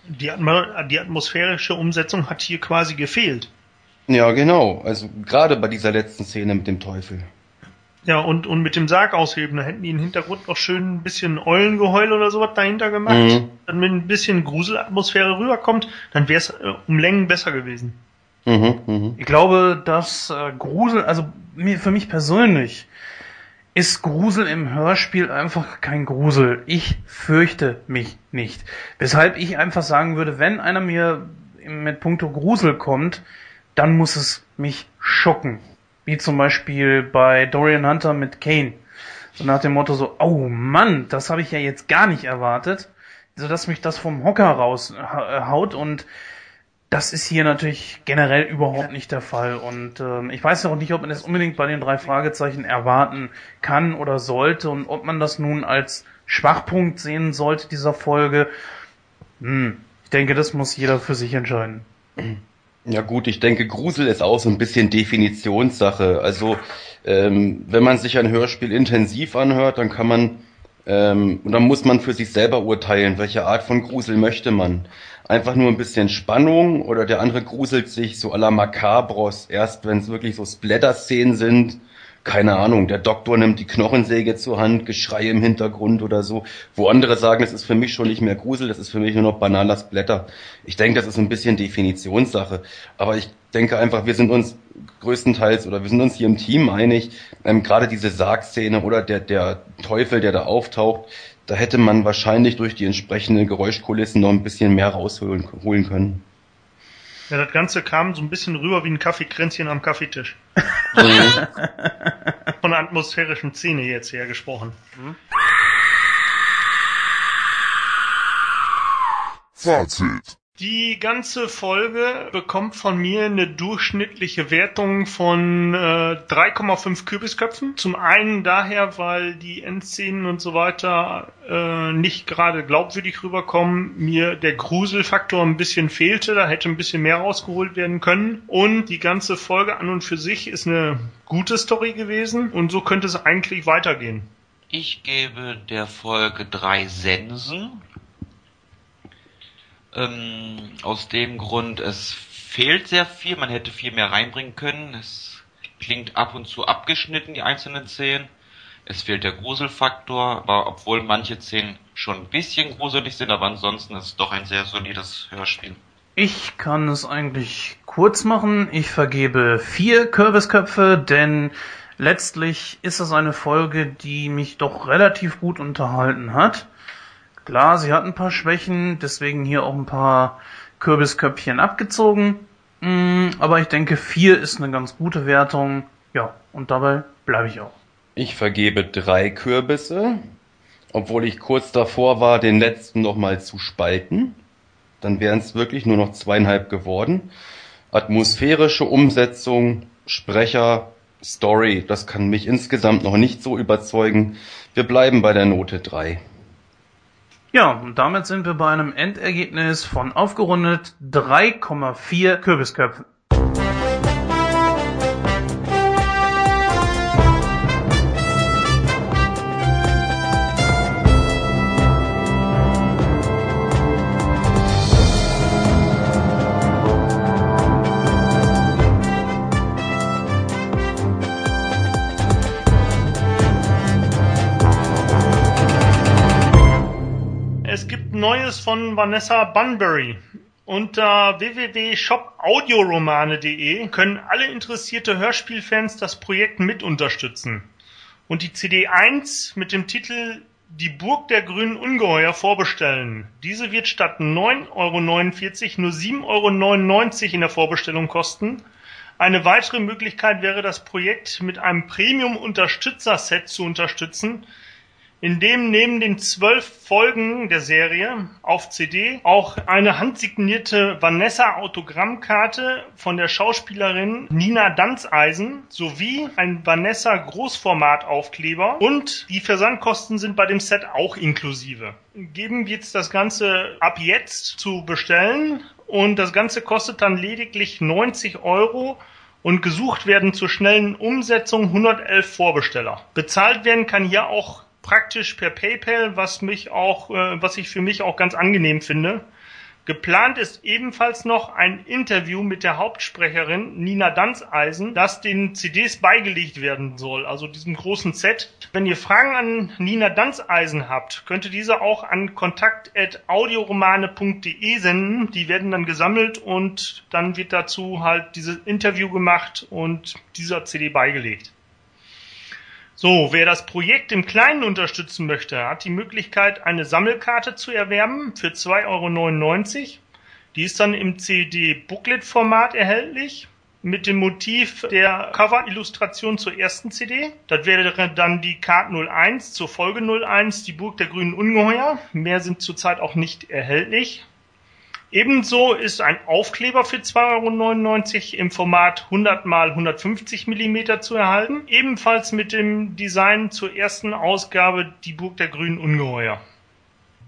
Die, Atma die atmosphärische Umsetzung hat hier quasi gefehlt. Ja, genau. Also gerade bei dieser letzten Szene mit dem Teufel. Ja, und, und mit dem Sarg ausheben, da hätten die im Hintergrund noch schön ein bisschen Eulengeheul oder sowas dahinter gemacht. Mhm. Dann wenn ein bisschen Gruselatmosphäre rüberkommt, dann wäre es äh, um Längen besser gewesen. Mhm, mh. Ich glaube, dass äh, Grusel, also mir, für mich persönlich, ist Grusel im Hörspiel einfach kein Grusel. Ich fürchte mich nicht. Weshalb ich einfach sagen würde, wenn einer mir mit Punkto Grusel kommt, dann muss es mich schocken. Wie zum Beispiel bei Dorian Hunter mit Kane. So nach dem Motto so, oh Mann, das habe ich ja jetzt gar nicht erwartet. So dass mich das vom Hocker raushaut und das ist hier natürlich generell überhaupt nicht der Fall. Und ähm, ich weiß auch nicht, ob man das unbedingt bei den drei Fragezeichen erwarten kann oder sollte und ob man das nun als Schwachpunkt sehen sollte dieser Folge. Hm, ich denke, das muss jeder für sich entscheiden. Ja gut, ich denke, Grusel ist auch so ein bisschen Definitionssache. Also ähm, wenn man sich ein Hörspiel intensiv anhört, dann kann man ähm, dann muss man für sich selber urteilen, welche Art von Grusel möchte man. Einfach nur ein bisschen Spannung oder der andere gruselt sich so à la Macabros, erst wenn es wirklich so Splatter-Szenen sind. Keine Ahnung, der Doktor nimmt die Knochensäge zur Hand, Geschrei im Hintergrund oder so, wo andere sagen, das ist für mich schon nicht mehr Grusel, das ist für mich nur noch bananas Blätter. Ich denke, das ist ein bisschen Definitionssache, aber ich denke einfach, wir sind uns größtenteils oder wir sind uns hier im Team einig, ähm, gerade diese Sargszene oder der, der Teufel, der da auftaucht, da hätte man wahrscheinlich durch die entsprechenden Geräuschkulissen noch ein bisschen mehr rausholen holen können. Ja, das Ganze kam so ein bisschen rüber wie ein Kaffeekränzchen am Kaffeetisch. Von der atmosphärischen Szene jetzt her gesprochen. Mhm. Fazit. Die ganze Folge bekommt von mir eine durchschnittliche Wertung von äh, 3,5 Kürbisköpfen. Zum einen daher, weil die Endszenen und so weiter äh, nicht gerade glaubwürdig rüberkommen, mir der Gruselfaktor ein bisschen fehlte, da hätte ein bisschen mehr rausgeholt werden können. Und die ganze Folge an und für sich ist eine gute Story gewesen und so könnte es eigentlich weitergehen. Ich gebe der Folge drei Sensen ähm, aus dem Grund, es fehlt sehr viel, man hätte viel mehr reinbringen können. Es klingt ab und zu abgeschnitten, die einzelnen Szenen. Es fehlt der Gruselfaktor, aber obwohl manche Szenen schon ein bisschen gruselig sind, aber ansonsten ist es doch ein sehr solides Hörspiel. Ich kann es eigentlich kurz machen. Ich vergebe vier Kürbisköpfe, denn letztlich ist es eine Folge, die mich doch relativ gut unterhalten hat. Klar, sie hat ein paar Schwächen, deswegen hier auch ein paar Kürbisköpfchen abgezogen. Mm, aber ich denke, vier ist eine ganz gute Wertung. Ja, und dabei bleibe ich auch. Ich vergebe drei Kürbisse, obwohl ich kurz davor war, den letzten nochmal zu spalten. Dann wären es wirklich nur noch zweieinhalb geworden. Atmosphärische Umsetzung, Sprecher, Story, das kann mich insgesamt noch nicht so überzeugen. Wir bleiben bei der Note 3. Ja, und damit sind wir bei einem Endergebnis von aufgerundet 3,4 Kürbisköpfen. Neues von Vanessa Bunbury. Unter www.shopaudioromane.de können alle interessierte Hörspielfans das Projekt mit unterstützen und die CD 1 mit dem Titel Die Burg der grünen Ungeheuer vorbestellen. Diese wird statt 9,49 Euro nur 7,99 Euro in der Vorbestellung kosten. Eine weitere Möglichkeit wäre, das Projekt mit einem Premium-Unterstützer-Set zu unterstützen, in dem neben den zwölf Folgen der Serie auf CD auch eine handsignierte Vanessa-Autogrammkarte von der Schauspielerin Nina Danzeisen sowie ein Vanessa Großformataufkleber und die Versandkosten sind bei dem Set auch inklusive. Geben wir jetzt das Ganze ab jetzt zu bestellen und das Ganze kostet dann lediglich 90 Euro und gesucht werden zur schnellen Umsetzung 111 Vorbesteller. Bezahlt werden kann hier auch praktisch per PayPal, was mich auch, äh, was ich für mich auch ganz angenehm finde. Geplant ist ebenfalls noch ein Interview mit der Hauptsprecherin Nina Danzeisen, das den CDs beigelegt werden soll, also diesem großen Set. Wenn ihr Fragen an Nina Danzeisen habt, könnt ihr diese auch an kontakt.audioromane.de senden. Die werden dann gesammelt und dann wird dazu halt dieses Interview gemacht und dieser CD beigelegt. So, wer das Projekt im Kleinen unterstützen möchte, hat die Möglichkeit, eine Sammelkarte zu erwerben für 2,99 Euro. Die ist dann im CD-Booklet-Format erhältlich mit dem Motiv der Cover-Illustration zur ersten CD. Das wäre dann die Card 01 zur Folge 01, die Burg der grünen Ungeheuer. Mehr sind zurzeit auch nicht erhältlich. Ebenso ist ein Aufkleber für 2,99 Euro im Format 100 x 150 mm zu erhalten. Ebenfalls mit dem Design zur ersten Ausgabe Die Burg der grünen Ungeheuer.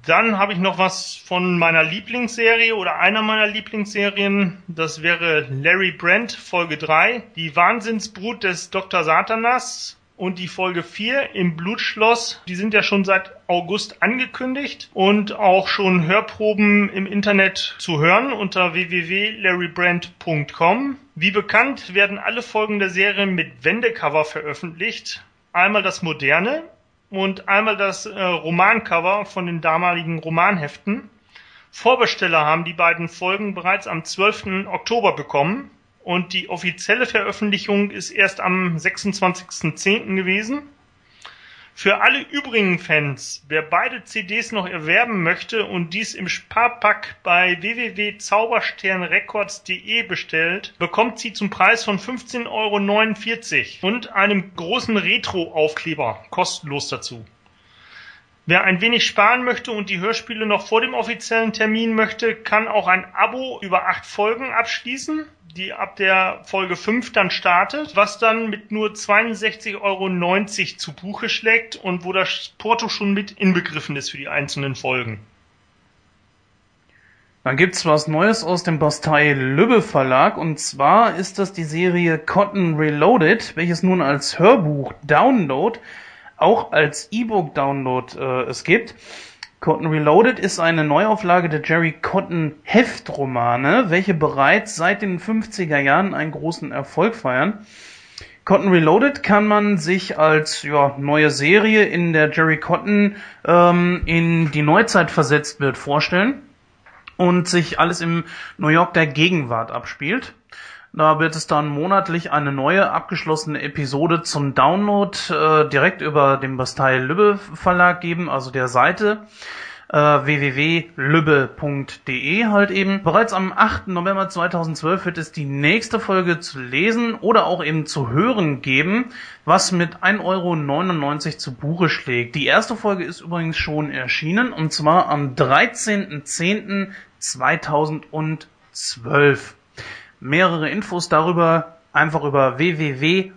Dann habe ich noch was von meiner Lieblingsserie oder einer meiner Lieblingsserien. Das wäre Larry Brent Folge 3, die Wahnsinnsbrut des Dr. Satanas und die Folge 4 im Blutschloss, die sind ja schon seit August angekündigt und auch schon Hörproben im Internet zu hören unter www.larrybrand.com. Wie bekannt werden alle Folgen der Serie mit Wendecover veröffentlicht. Einmal das moderne und einmal das äh, Romancover von den damaligen Romanheften. Vorbesteller haben die beiden Folgen bereits am 12. Oktober bekommen und die offizielle Veröffentlichung ist erst am 26.10. gewesen. Für alle übrigen Fans, wer beide CDs noch erwerben möchte und dies im Sparpack bei www.zaubersternrecords.de bestellt, bekommt sie zum Preis von 15,49 Euro und einem großen Retro-Aufkleber kostenlos dazu. Wer ein wenig sparen möchte und die Hörspiele noch vor dem offiziellen Termin möchte, kann auch ein Abo über acht Folgen abschließen, die ab der Folge 5 dann startet, was dann mit nur 62,90 Euro zu Buche schlägt und wo das Porto schon mit inbegriffen ist für die einzelnen Folgen. Dann gibt's was Neues aus dem Bastei Lübbe Verlag und zwar ist das die Serie Cotton Reloaded, welches nun als Hörbuch Download auch als E-Book-Download äh, es gibt. Cotton Reloaded ist eine Neuauflage der Jerry Cotton Heftromane, welche bereits seit den 50er Jahren einen großen Erfolg feiern. Cotton Reloaded kann man sich als ja, neue Serie, in der Jerry Cotton ähm, in die Neuzeit versetzt wird, vorstellen und sich alles im New York der Gegenwart abspielt. Da wird es dann monatlich eine neue abgeschlossene Episode zum Download äh, direkt über den Bastei Lübbe Verlag geben, also der Seite. äh, www.lübbe.de halt eben. Bereits am 8. November 2012 wird es die nächste Folge zu lesen oder auch eben zu hören geben, was mit 1,99 Euro zu Buche schlägt. Die erste Folge ist übrigens schon erschienen und zwar am 13.10.2012. Mehrere Infos darüber einfach über www.lübbe.de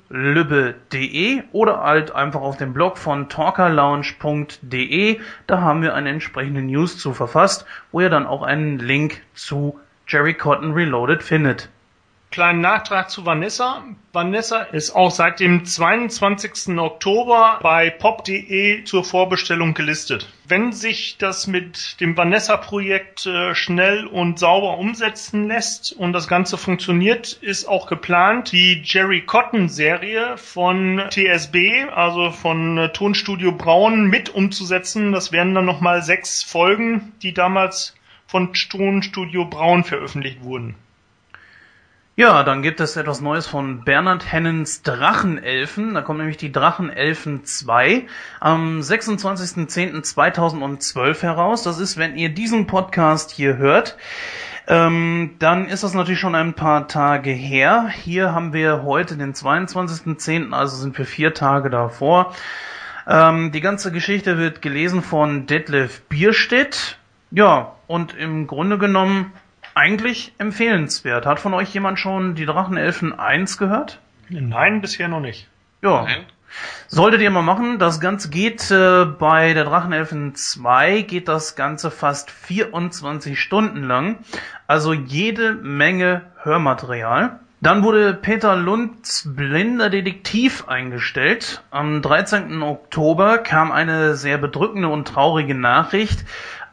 oder halt einfach auf dem Blog von talkerlounge.de. Da haben wir eine entsprechende News zu verfasst, wo ihr dann auch einen Link zu Jerry Cotton Reloaded findet. Kleinen Nachtrag zu Vanessa. Vanessa ist auch seit dem 22. Oktober bei pop.de zur Vorbestellung gelistet. Wenn sich das mit dem Vanessa-Projekt äh, schnell und sauber umsetzen lässt und das Ganze funktioniert, ist auch geplant, die Jerry Cotton-Serie von TSB, also von äh, Tonstudio Braun, mit umzusetzen. Das wären dann nochmal sechs Folgen, die damals von Tonstudio Braun veröffentlicht wurden. Ja, dann gibt es etwas Neues von Bernhard Hennens Drachenelfen. Da kommt nämlich die Drachenelfen 2 am 26.10.2012 heraus. Das ist, wenn ihr diesen Podcast hier hört, ähm, dann ist das natürlich schon ein paar Tage her. Hier haben wir heute den 22.10., also sind wir vier Tage davor. Ähm, die ganze Geschichte wird gelesen von Detlef Bierstedt. Ja, und im Grunde genommen eigentlich empfehlenswert. Hat von euch jemand schon die Drachenelfen 1 gehört? Nein, bisher noch nicht. Ja. Nein? Solltet ihr mal machen. Das Ganze geht äh, bei der Drachenelfen 2 geht das Ganze fast 24 Stunden lang. Also jede Menge Hörmaterial. Dann wurde Peter Lunds blinder Detektiv eingestellt. Am 13. Oktober kam eine sehr bedrückende und traurige Nachricht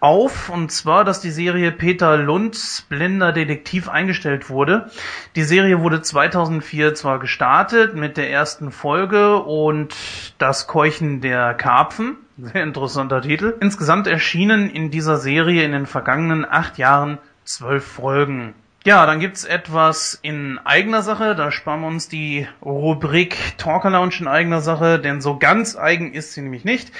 auf, und zwar, dass die Serie Peter Lunds blinder Detektiv eingestellt wurde. Die Serie wurde 2004 zwar gestartet mit der ersten Folge und das Keuchen der Karpfen. Sehr interessanter Titel. Insgesamt erschienen in dieser Serie in den vergangenen acht Jahren zwölf Folgen. Ja, dann gibt's etwas in eigener Sache. Da sparen wir uns die Rubrik Talker Lounge in eigener Sache, denn so ganz eigen ist sie nämlich nicht.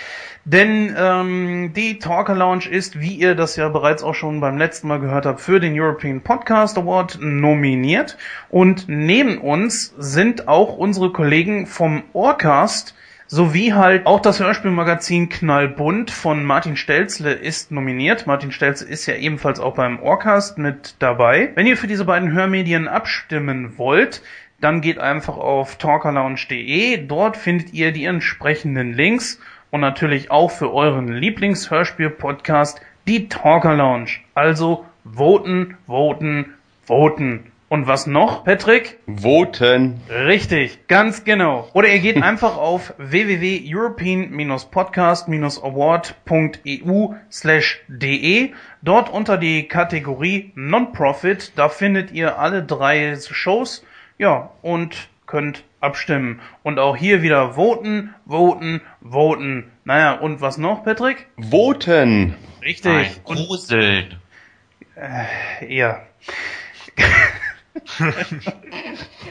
Denn ähm, die Talker Lounge ist, wie ihr das ja bereits auch schon beim letzten Mal gehört habt, für den European Podcast Award nominiert. Und neben uns sind auch unsere Kollegen vom Orcast sowie halt auch das Hörspielmagazin Knallbunt von Martin Stelzle ist nominiert. Martin Stelzle ist ja ebenfalls auch beim Orcast mit dabei. Wenn ihr für diese beiden Hörmedien abstimmen wollt, dann geht einfach auf talkerlounge.de. Dort findet ihr die entsprechenden Links und natürlich auch für euren Lieblingshörspiel-Podcast die Talker Lounge. Also voten, voten, voten. Und was noch, Patrick? Voten. Richtig, ganz genau. Oder ihr geht einfach auf www.european-podcast-award.eu slash de. Dort unter die Kategorie Non-Profit, da findet ihr alle drei Shows. Ja, und könnt abstimmen. Und auch hier wieder voten, voten, voten. Naja, und was noch, Patrick? Voten. Richtig. Ein Und, Gruseln. ja.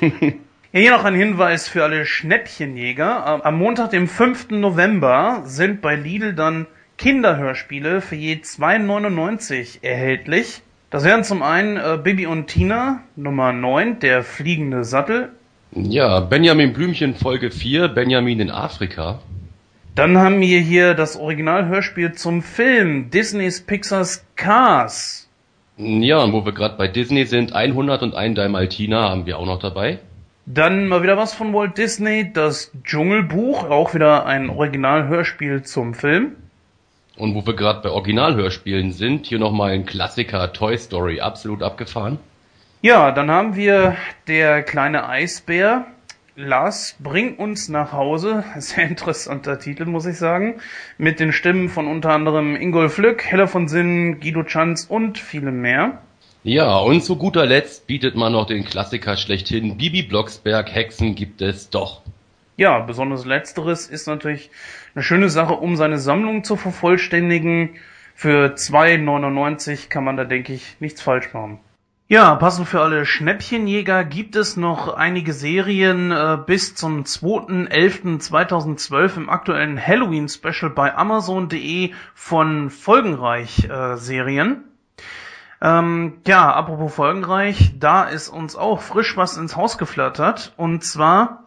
Hier noch ein Hinweis für alle Schnäppchenjäger. Am Montag, dem 5. November, sind bei Lidl dann Kinderhörspiele für je 2,99 erhältlich. Das wären zum einen äh, Bibi und Tina, Nummer 9, der fliegende Sattel. Ja, Benjamin Blümchen Folge 4, Benjamin in Afrika. Dann haben wir hier das Originalhörspiel zum Film Disneys Pixars Cars. Ja, und wo wir gerade bei Disney sind, 101 Dalmatiner haben wir auch noch dabei. Dann mal wieder was von Walt Disney, das Dschungelbuch, auch wieder ein Originalhörspiel zum Film. Und wo wir gerade bei Originalhörspielen sind, hier nochmal ein Klassiker Toy Story, absolut abgefahren. Ja, dann haben wir der kleine Eisbär. Lars, bring uns nach Hause. Sehr interessanter Titel, muss ich sagen. Mit den Stimmen von unter anderem Ingolf Lück, Hella von Sinnen, Guido Chanz und viele mehr. Ja, und zu guter Letzt bietet man noch den Klassiker schlechthin, Bibi Blocksberg, Hexen gibt es doch. Ja, besonders letzteres ist natürlich eine schöne Sache, um seine Sammlung zu vervollständigen. Für 2,99 kann man da, denke ich, nichts falsch machen. Ja, passend für alle Schnäppchenjäger gibt es noch einige Serien äh, bis zum 2.11.2012 im aktuellen Halloween-Special bei Amazon.de von Folgenreich äh, Serien. Ähm, ja, apropos Folgenreich, da ist uns auch frisch was ins Haus geflattert. Und zwar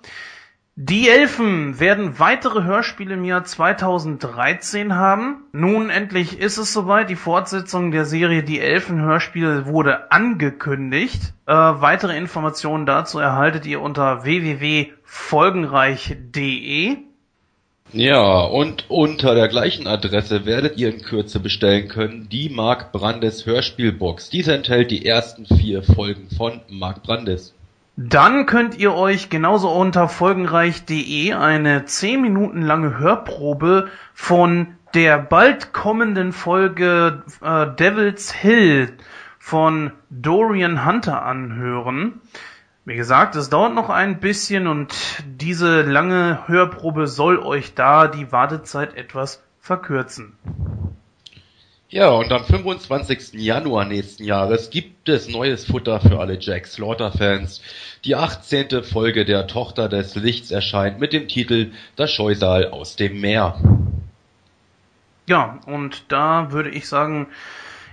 die Elfen werden weitere Hörspiele im Jahr 2013 haben. Nun endlich ist es soweit. Die Fortsetzung der Serie Die Elfen Hörspiele wurde angekündigt. Äh, weitere Informationen dazu erhaltet ihr unter www.folgenreich.de. Ja, und unter der gleichen Adresse werdet ihr in Kürze bestellen können die Mark Brandes Hörspielbox. Diese enthält die ersten vier Folgen von Mark Brandes. Dann könnt ihr euch genauso unter folgenreich.de eine 10 Minuten lange Hörprobe von der bald kommenden Folge äh, Devil's Hill von Dorian Hunter anhören. Wie gesagt, es dauert noch ein bisschen und diese lange Hörprobe soll euch da die Wartezeit etwas verkürzen. Ja, und am 25. Januar nächsten Jahres gibt es neues Futter für alle Jack Slaughter-Fans. Die 18. Folge der Tochter des Lichts erscheint mit dem Titel Das Scheusal aus dem Meer. Ja, und da würde ich sagen,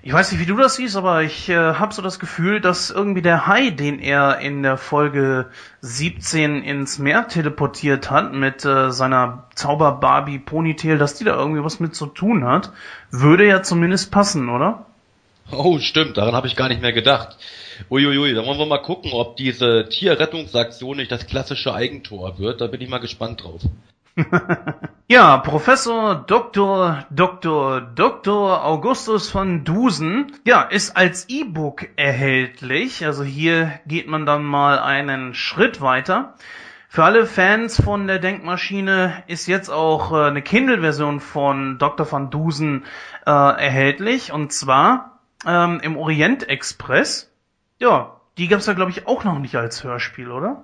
ich weiß nicht, wie du das siehst, aber ich äh, habe so das Gefühl, dass irgendwie der Hai, den er in der Folge 17 ins Meer teleportiert hat mit äh, seiner Zauber-Barbie Ponytail, dass die da irgendwie was mit zu tun hat, würde ja zumindest passen, oder? Oh, stimmt, daran habe ich gar nicht mehr gedacht. Uiuiui, dann wollen wir mal gucken, ob diese Tierrettungsaktion nicht das klassische Eigentor wird. Da bin ich mal gespannt drauf. Ja, Professor Dr. Dr. Dr. Augustus von Dusen, ja, ist als E-Book erhältlich. Also hier geht man dann mal einen Schritt weiter. Für alle Fans von der Denkmaschine ist jetzt auch äh, eine Kindle-Version von Dr. van Dusen äh, erhältlich. Und zwar ähm, im Orient Express. Ja, die gab's ja, glaube ich, auch noch nicht als Hörspiel, oder?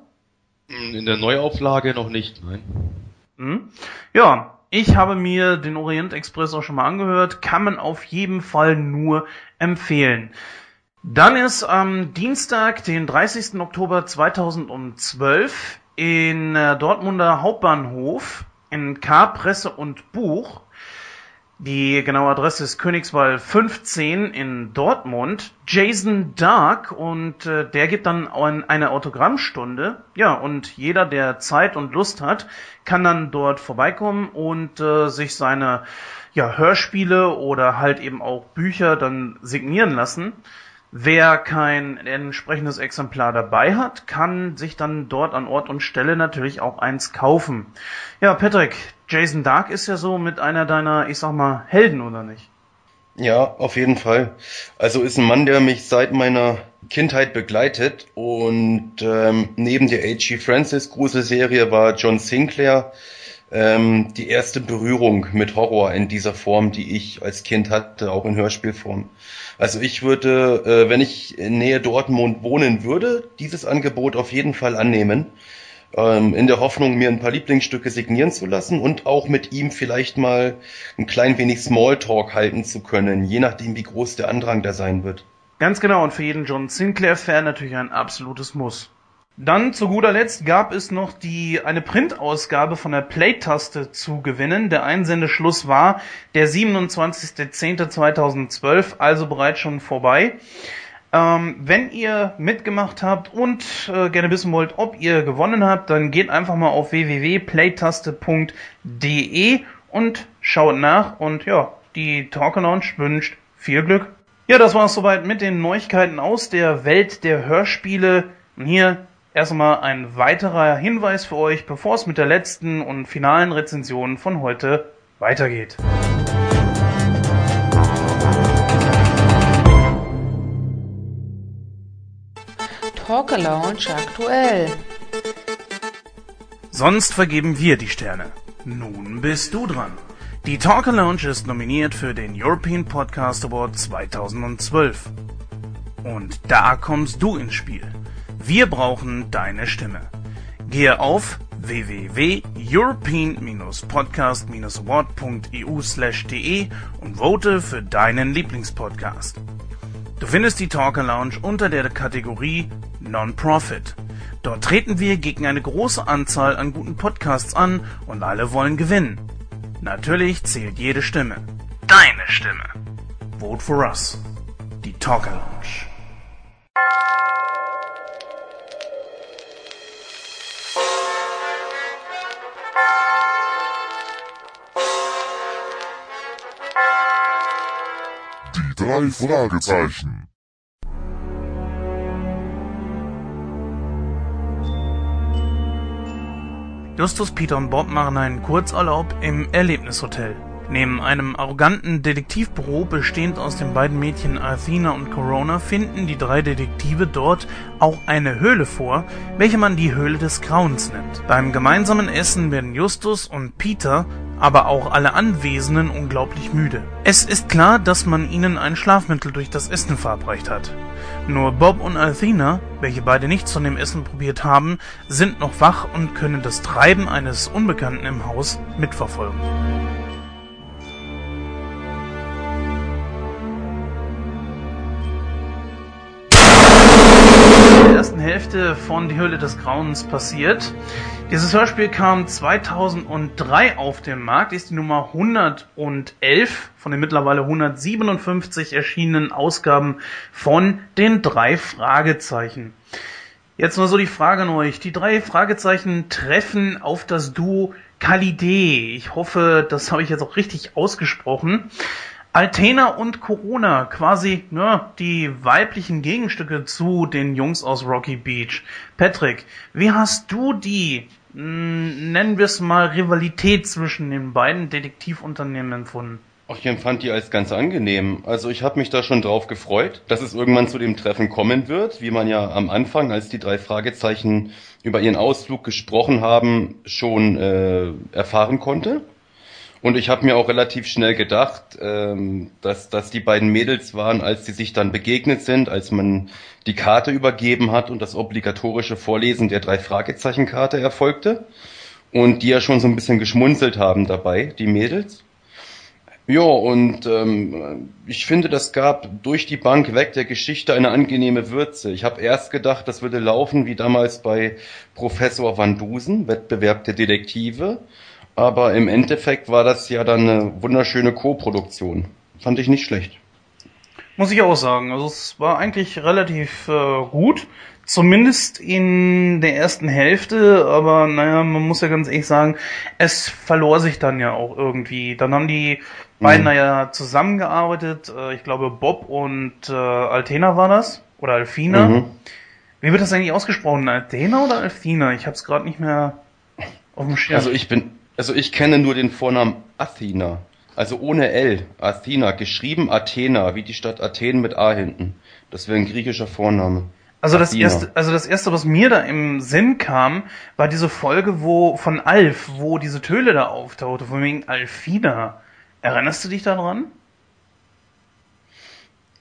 In der Neuauflage noch nicht, nein. Hm? Ja, ich habe mir den Orient Express auch schon mal angehört, kann man auf jeden Fall nur empfehlen. Dann ist am Dienstag, den 30. Oktober 2012 in äh, Dortmunder Hauptbahnhof in K, Presse und Buch die genaue Adresse ist Königswall 15 in Dortmund. Jason Dark und äh, der gibt dann ein, eine Autogrammstunde. Ja, und jeder, der Zeit und Lust hat, kann dann dort vorbeikommen und äh, sich seine ja, Hörspiele oder halt eben auch Bücher dann signieren lassen. Wer kein entsprechendes Exemplar dabei hat, kann sich dann dort an Ort und Stelle natürlich auch eins kaufen. Ja, Patrick, Jason Dark ist ja so mit einer deiner, ich sag mal, Helden, oder nicht? Ja, auf jeden Fall. Also ist ein Mann, der mich seit meiner Kindheit begleitet und ähm, neben der H.G. Francis Gruselserie war John Sinclair ähm, die erste Berührung mit Horror in dieser Form, die ich als Kind hatte, auch in Hörspielform. Also ich würde, äh, wenn ich in Nähe Dortmund wohnen würde, dieses Angebot auf jeden Fall annehmen, ähm, in der Hoffnung, mir ein paar Lieblingsstücke signieren zu lassen und auch mit ihm vielleicht mal ein klein wenig Smalltalk halten zu können, je nachdem, wie groß der Andrang da sein wird. Ganz genau, und für jeden John Sinclair-Fan natürlich ein absolutes Muss. Dann zu guter Letzt gab es noch die eine Printausgabe von der Play-Taste zu gewinnen. Der Einsendeschluss war der 27.10.2012, also bereits schon vorbei. Ähm, wenn ihr mitgemacht habt und äh, gerne wissen wollt, ob ihr gewonnen habt, dann geht einfach mal auf www.playtaste.de und schaut nach. Und ja, die Talker Lounge wünscht viel Glück. Ja, das war's soweit mit den Neuigkeiten aus der Welt der Hörspiele. Und hier Erstmal ein weiterer Hinweis für euch, bevor es mit der letzten und finalen Rezension von heute weitergeht. Talker Lounge aktuell. Sonst vergeben wir die Sterne. Nun bist du dran. Die Talker Lounge ist nominiert für den European Podcast Award 2012. Und da kommst du ins Spiel. Wir brauchen deine Stimme. Gehe auf www.european-podcast-award.eu/de und vote für deinen Lieblingspodcast. Du findest die Talker Lounge unter der Kategorie Non-Profit. Dort treten wir gegen eine große Anzahl an guten Podcasts an und alle wollen gewinnen. Natürlich zählt jede Stimme. Deine Stimme. Vote for us. Die Talker Lounge. Die drei Fragezeichen. Justus, Peter und Bob machen einen Kurzurlaub im Erlebnishotel. Neben einem arroganten Detektivbüro bestehend aus den beiden Mädchen Athena und Corona finden die drei Detektive dort auch eine Höhle vor, welche man die Höhle des Grauens nennt. Beim gemeinsamen Essen werden Justus und Peter, aber auch alle Anwesenden unglaublich müde. Es ist klar, dass man ihnen ein Schlafmittel durch das Essen verabreicht hat. Nur Bob und Athena, welche beide nichts von dem Essen probiert haben, sind noch wach und können das Treiben eines Unbekannten im Haus mitverfolgen. Ersten Hälfte von Die Höhle des Grauens passiert. Dieses Hörspiel kam 2003 auf den Markt, ist die Nummer 111 von den mittlerweile 157 erschienenen Ausgaben von den drei Fragezeichen. Jetzt nur so die Frage an euch. Die drei Fragezeichen treffen auf das Duo Kalidee. Ich hoffe, das habe ich jetzt auch richtig ausgesprochen. Altena und Corona, quasi ne, die weiblichen Gegenstücke zu den Jungs aus Rocky Beach. Patrick, wie hast du die, mh, nennen wir es mal, Rivalität zwischen den beiden Detektivunternehmen empfunden? Ach, ich empfand die als ganz angenehm. Also ich habe mich da schon drauf gefreut, dass es irgendwann zu dem Treffen kommen wird, wie man ja am Anfang, als die drei Fragezeichen über ihren Ausflug gesprochen haben, schon äh, erfahren konnte. Und ich habe mir auch relativ schnell gedacht, ähm, dass, dass die beiden Mädels waren, als sie sich dann begegnet sind, als man die Karte übergeben hat und das obligatorische Vorlesen der drei Fragezeichen-Karte erfolgte. Und die ja schon so ein bisschen geschmunzelt haben dabei, die Mädels. Ja, und ähm, ich finde, das gab durch die Bank weg der Geschichte eine angenehme Würze. Ich habe erst gedacht, das würde laufen wie damals bei Professor Van Dusen, Wettbewerb der Detektive. Aber im Endeffekt war das ja dann eine wunderschöne Co-Produktion. Fand ich nicht schlecht. Muss ich auch sagen. Also es war eigentlich relativ äh, gut. Zumindest in der ersten Hälfte, aber naja, man muss ja ganz ehrlich sagen, es verlor sich dann ja auch irgendwie. Dann haben die beiden Mhm. ja zusammengearbeitet. Äh, ich glaube, Bob und äh, Altena war das. Oder Alfina. Mhm. Wie wird das eigentlich ausgesprochen? Altena oder Alfina? Ich habe es gerade nicht mehr auf dem Schirm. Also ich bin, also ich kenne nur den Vornamen Athena. Also ohne L. Athena. Geschrieben Athena, wie die Stadt Athen mit A hinten. Das wäre ein griechischer Vorname. Also das Athena. erste, also das erste, was mir da im Sinn kam, war diese Folge, wo von Alf, wo diese Töle da auftauchte, von wegen Alfina. Erinnerst du dich daran?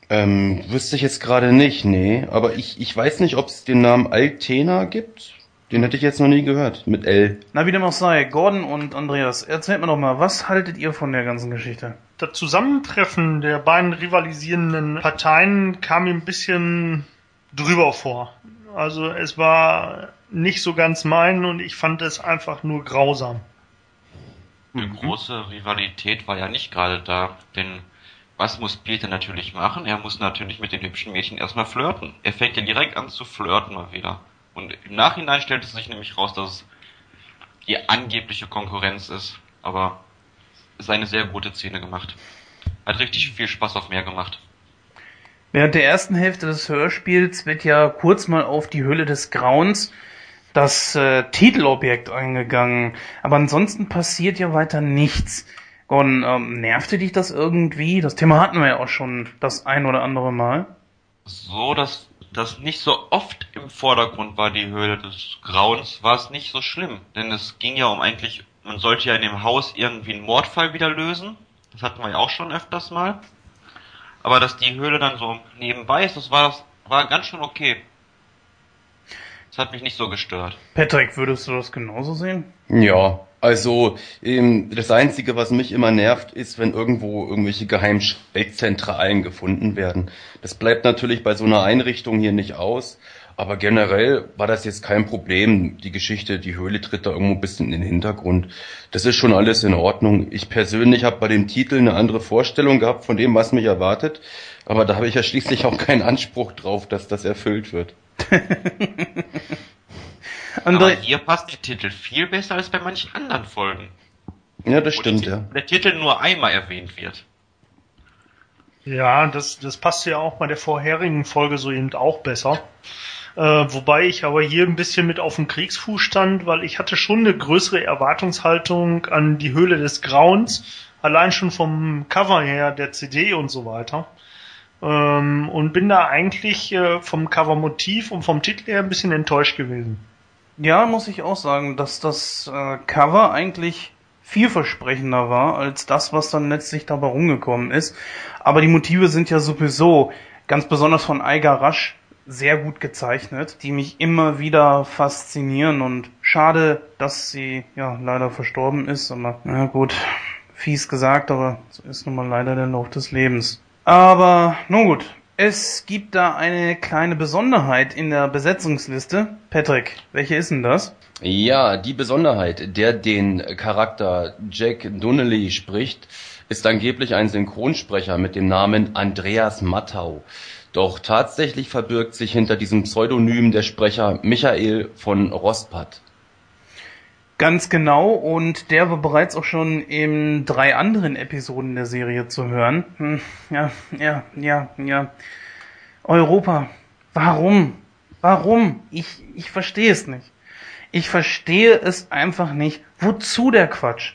Ähm, wüsste ich jetzt gerade nicht, nee. Aber ich, ich weiß nicht, ob es den Namen Altena gibt. Den hätte ich jetzt noch nie gehört. Mit L. Na, wie dem auch sei, Gordon und Andreas, erzählt mir doch mal, was haltet ihr von der ganzen Geschichte? Das Zusammentreffen der beiden rivalisierenden Parteien kam mir ein bisschen drüber vor. Also es war nicht so ganz mein und ich fand es einfach nur grausam. Eine große Rivalität war ja nicht gerade da, denn was muss Peter natürlich machen? Er muss natürlich mit den hübschen Mädchen erstmal flirten. Er fängt ja direkt an zu flirten mal wieder. Und im Nachhinein stellt es sich nämlich raus, dass es die angebliche Konkurrenz ist. Aber es ist eine sehr gute Szene gemacht. Hat richtig viel Spaß auf mehr gemacht. Während der ersten Hälfte des Hörspiels wird ja kurz mal auf die Höhle des Grauens das äh, Titelobjekt eingegangen. Aber ansonsten passiert ja weiter nichts. Gordon, ähm, nervte dich das irgendwie? Das Thema hatten wir ja auch schon das ein oder andere Mal. So, dass das nicht so oft im Vordergrund war, die Höhle des Grauens, war es nicht so schlimm. Denn es ging ja um eigentlich, man sollte ja in dem Haus irgendwie einen Mordfall wieder lösen. Das hatten wir ja auch schon öfters mal. Aber dass die Höhle dann so nebenbei ist, das war, das war ganz schön okay. Das hat mich nicht so gestört. Patrick, würdest du das genauso sehen? Ja, also ähm, das Einzige, was mich immer nervt, ist, wenn irgendwo irgendwelche Geheimzentralen gefunden werden. Das bleibt natürlich bei so einer Einrichtung hier nicht aus. Aber generell war das jetzt kein Problem. Die Geschichte, die Höhle tritt da irgendwo ein bisschen in den Hintergrund. Das ist schon alles in Ordnung. Ich persönlich habe bei dem Titel eine andere Vorstellung gehabt von dem, was mich erwartet. Aber da habe ich ja schließlich auch keinen Anspruch drauf, dass das erfüllt wird. Aber hier passt der Titel viel besser als bei manchen anderen Folgen. Ja, das stimmt, der, ja. Der Titel nur einmal erwähnt wird. Ja, das, das passt ja auch bei der vorherigen Folge so eben auch besser. Äh, wobei ich aber hier ein bisschen mit auf dem Kriegsfuß stand, weil ich hatte schon eine größere Erwartungshaltung an die Höhle des Grauens, allein schon vom Cover her, der CD und so weiter. Ähm, und bin da eigentlich äh, vom Covermotiv und vom Titel her ein bisschen enttäuscht gewesen. Ja, muss ich auch sagen, dass das äh, Cover eigentlich vielversprechender war als das, was dann letztlich dabei rumgekommen ist. Aber die Motive sind ja sowieso ganz besonders von Eiger Rasch sehr gut gezeichnet, die mich immer wieder faszinieren und schade, dass sie ja leider verstorben ist, aber na gut, fies gesagt, aber so ist nun mal leider der Lauf des Lebens. Aber nun gut, es gibt da eine kleine Besonderheit in der Besetzungsliste. Patrick, welche ist denn das? Ja, die Besonderheit, der den Charakter Jack Donnelly spricht, ist angeblich ein Synchronsprecher mit dem Namen Andreas Mattau. Doch tatsächlich verbirgt sich hinter diesem Pseudonym der Sprecher Michael von Rospat. Ganz genau, und der war bereits auch schon in drei anderen Episoden der Serie zu hören. Hm, ja, ja, ja, ja. Europa. Warum? Warum? Ich, ich verstehe es nicht. Ich verstehe es einfach nicht. Wozu der Quatsch?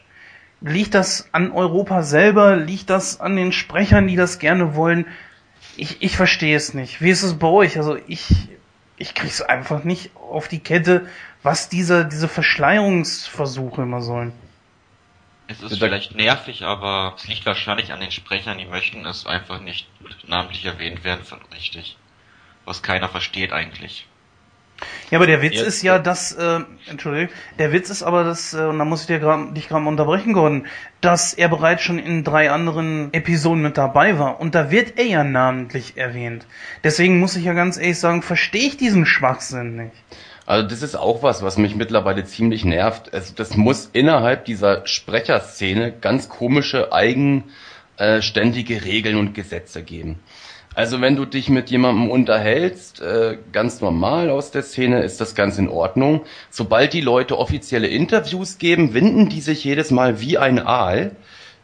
Liegt das an Europa selber? Liegt das an den Sprechern, die das gerne wollen? Ich, ich verstehe es nicht. Wie ist es bei euch? Also ich, ich krieg's einfach nicht auf die Kette, was diese, diese Verschleierungsversuche immer sollen. Es ist vielleicht nervig, aber es liegt wahrscheinlich an den Sprechern, die möchten es einfach nicht namentlich erwähnt werden, von richtig. Was keiner versteht eigentlich. Ja, aber der Witz Jetzt- ist ja, dass, äh, Entschuldigung, der Witz ist aber, dass, äh, und da muss ich dir grad, dich gerade mal unterbrechen, Gordon, dass er bereits schon in drei anderen Episoden mit dabei war. Und da wird er ja namentlich erwähnt. Deswegen muss ich ja ganz ehrlich sagen, verstehe ich diesen Schwachsinn nicht. Also das ist auch was, was mich mittlerweile ziemlich nervt. Also das muss innerhalb dieser Sprecherszene ganz komische, eigenständige Regeln und Gesetze geben. Also wenn du dich mit jemandem unterhältst, äh, ganz normal aus der Szene, ist das ganz in Ordnung. Sobald die Leute offizielle Interviews geben, winden die sich jedes Mal wie ein Aal.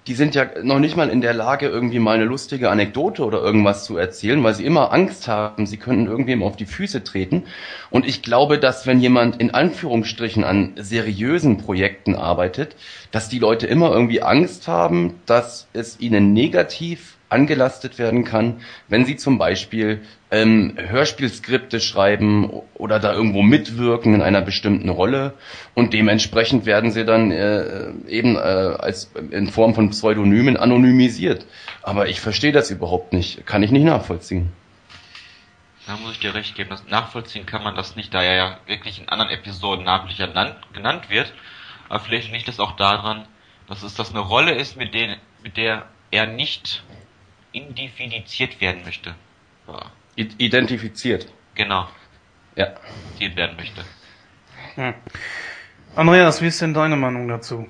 Die sind ja noch nicht mal in der Lage, irgendwie mal eine lustige Anekdote oder irgendwas zu erzählen, weil sie immer Angst haben, sie könnten irgendwem auf die Füße treten. Und ich glaube, dass wenn jemand in Anführungsstrichen an seriösen Projekten arbeitet, dass die Leute immer irgendwie Angst haben, dass es ihnen negativ angelastet werden kann, wenn sie zum Beispiel ähm, Hörspielskripte schreiben oder da irgendwo mitwirken in einer bestimmten Rolle und dementsprechend werden sie dann äh, eben äh, als in Form von Pseudonymen anonymisiert. Aber ich verstehe das überhaupt nicht, kann ich nicht nachvollziehen. Da muss ich dir recht geben. Das nachvollziehen kann man das nicht, da er ja wirklich in anderen Episoden namentlich genannt, wird. Aber vielleicht liegt es auch daran, dass es das eine Rolle ist, mit, den, mit der er nicht identifiziert werden möchte. Ja, identifiziert. genau, Ja. identifiziert werden möchte. Hm. Andreas, wie ist denn deine Meinung dazu?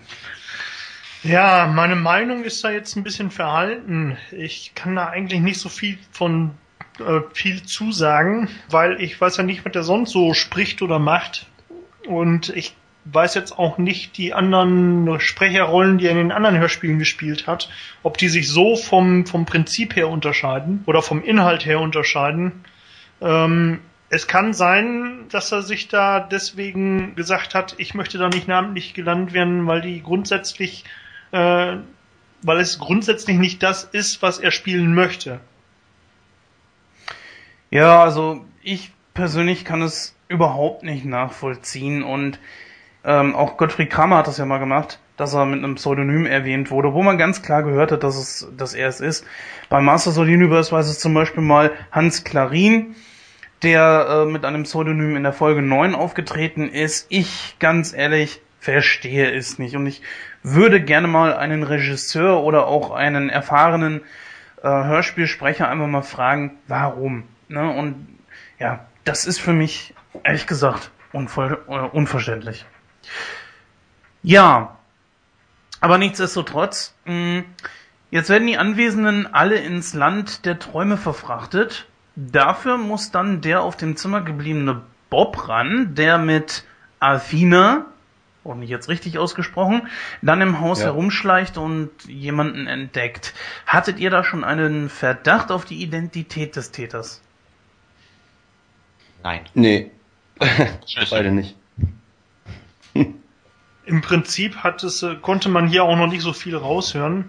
Ja, meine Meinung ist da jetzt ein bisschen verhalten. Ich kann da eigentlich nicht so viel von äh, viel zusagen, weil ich weiß ja nicht, was der sonst so spricht oder macht. Und ich weiß jetzt auch nicht die anderen Sprecherrollen, die er in den anderen Hörspielen gespielt hat, ob die sich so vom, vom Prinzip her unterscheiden oder vom Inhalt her unterscheiden. Ähm, es kann sein, dass er sich da deswegen gesagt hat, ich möchte da nicht namentlich gelandet werden, weil die grundsätzlich, äh, weil es grundsätzlich nicht das ist, was er spielen möchte. Ja, also ich persönlich kann es überhaupt nicht nachvollziehen und ähm, auch Gottfried Kramer hat das ja mal gemacht, dass er mit einem Pseudonym erwähnt wurde, wo man ganz klar gehört hat, dass es, dass er es ist. Bei Masters of the Universe weiß es zum Beispiel mal Hans Klarin, der äh, mit einem Pseudonym in der Folge 9 aufgetreten ist. Ich, ganz ehrlich, verstehe es nicht. Und ich würde gerne mal einen Regisseur oder auch einen erfahrenen äh, Hörspielsprecher einfach mal fragen, warum. Ne? Und ja, das ist für mich, ehrlich gesagt, unver äh, unverständlich. Ja, aber nichtsdestotrotz, mh, jetzt werden die Anwesenden alle ins Land der Träume verfrachtet. Dafür muss dann der auf dem Zimmer gebliebene Bob ran, der mit Athena, hoffentlich jetzt richtig ausgesprochen, dann im Haus Ja. herumschleicht und jemanden entdeckt. Hattet ihr da schon einen Verdacht auf die Identität des Täters? Nein. Nee, beide nicht. Im Prinzip hat es, äh, konnte man hier auch noch nicht so viel raushören,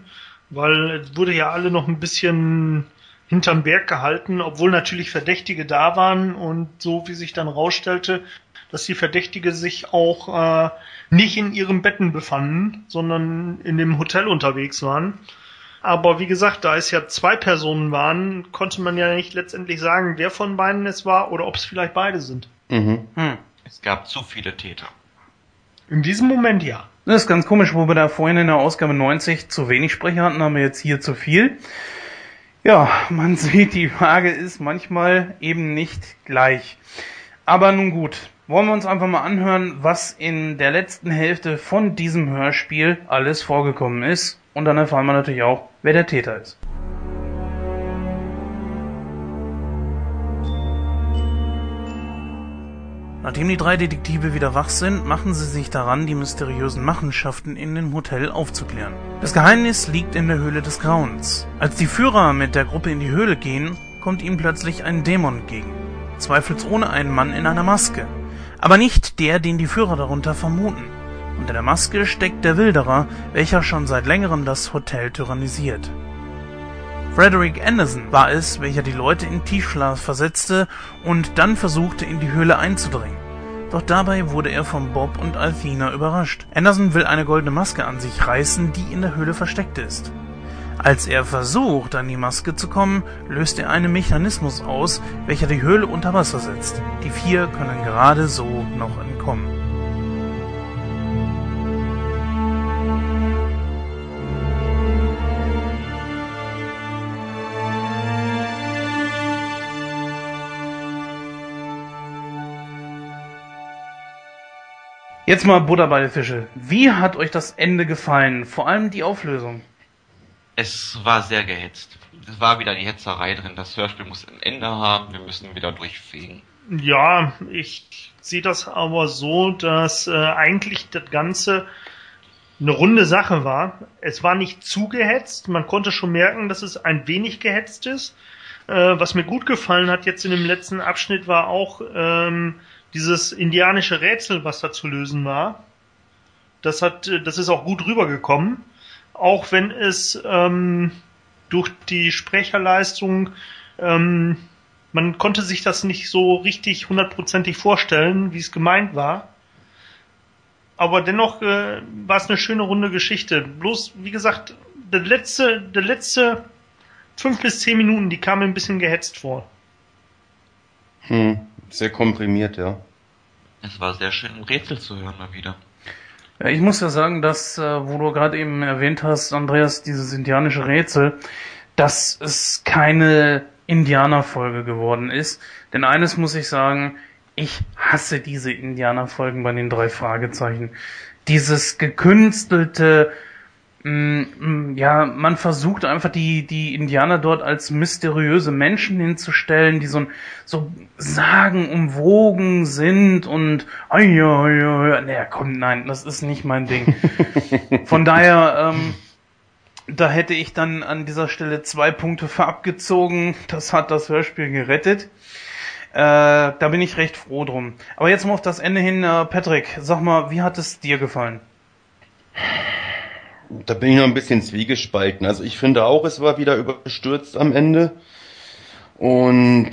weil es wurde ja alle noch ein bisschen hinterm Berg gehalten, obwohl natürlich Verdächtige da waren und so wie sich dann rausstellte, dass die Verdächtige sich auch äh, nicht in ihren Betten befanden, sondern in dem Hotel unterwegs waren. Aber wie gesagt, da es ja zwei Personen waren, konnte man ja nicht letztendlich sagen, wer von beiden es war oder ob es vielleicht beide sind. Mhm. Hm. Es gab zu viele Täter. In diesem Moment ja. Das ist ganz komisch, wo wir da vorhin in der Ausgabe 90 zu wenig Sprecher hatten, haben wir jetzt hier zu viel. Ja, man sieht, die Frage ist manchmal eben nicht gleich. Aber nun gut, wollen wir uns einfach mal anhören, was in der letzten Hälfte von diesem Hörspiel alles vorgekommen ist. Und dann erfahren wir natürlich auch, wer der Täter ist. Nachdem die drei Detektive wieder wach sind, machen sie sich daran, die mysteriösen Machenschaften in dem Hotel aufzuklären. Das Geheimnis liegt in der Höhle des Grauens. Als die Führer mit der Gruppe in die Höhle gehen, kommt ihnen plötzlich ein Dämon entgegen. Zweifelsohne ein Mann in einer Maske. Aber nicht der, den die Führer darunter vermuten. Unter der Maske steckt der Wilderer, welcher schon seit längerem das Hotel tyrannisiert. Frederick Anderson war es, welcher die Leute in Tiefschlaf versetzte und dann versuchte, in die Höhle einzudringen. Doch dabei wurde er von Bob und Althena überrascht. Anderson will eine goldene Maske an sich reißen, die in der Höhle versteckt ist. Als er versucht, an die Maske zu kommen, löst er einen Mechanismus aus, welcher die Höhle unter Wasser setzt. Die vier können gerade so noch entkommen. Jetzt mal Butter bei den Fische. Wie hat euch das Ende gefallen? Vor allem die Auflösung. Es war sehr gehetzt. Es war wieder die Hetzerei drin. Das Hörspiel muss ein Ende haben. Wir müssen wieder durchfegen. Ja, ich sehe das aber so, dass äh, eigentlich das Ganze eine runde Sache war. Es war nicht zu gehetzt. Man konnte schon merken, dass es ein wenig gehetzt ist. Äh, was mir gut gefallen hat jetzt in dem letzten Abschnitt war auch ähm, dieses indianische Rätsel, was da zu lösen war. Das hat, äh, das ist auch gut rübergekommen. Auch wenn es ähm, durch die Sprecherleistung ähm, man konnte sich das nicht so richtig hundertprozentig vorstellen, wie es gemeint war. Aber dennoch äh, war es eine schöne runde Geschichte. Bloß, wie gesagt, der letzte, der letzte fünf bis zehn Minuten, die kamen ein bisschen gehetzt vor. Hm. Sehr komprimiert, ja. Es war sehr schön, ein Rätsel zu hören mal wieder. Ja, ich muss ja sagen, dass, äh, wo du gerade eben erwähnt hast, Andreas, dieses indianische Rätsel, dass es keine Indianerfolge geworden ist. Denn eines muss ich sagen, ich hasse diese Indianerfolgen bei den drei Fragezeichen. Dieses gekünstelte, ja, man versucht einfach die, die Indianer dort als mysteriöse Menschen hinzustellen, die so, ein- so sagenumwogen sind und, ja, ja, ja, naja, komm, nein, das ist nicht mein Ding. Von daher, ähm, da hätte ich dann an dieser Stelle zwei Punkte für abgezogen. Das hat das Hörspiel gerettet. Äh, da bin ich recht froh drum. Aber jetzt mal auf das Ende hin, äh, Patrick, sag mal, wie hat es dir gefallen? Da bin ich noch ein bisschen zwiegespalten. Also ich finde auch, es war wieder überstürzt am Ende. Und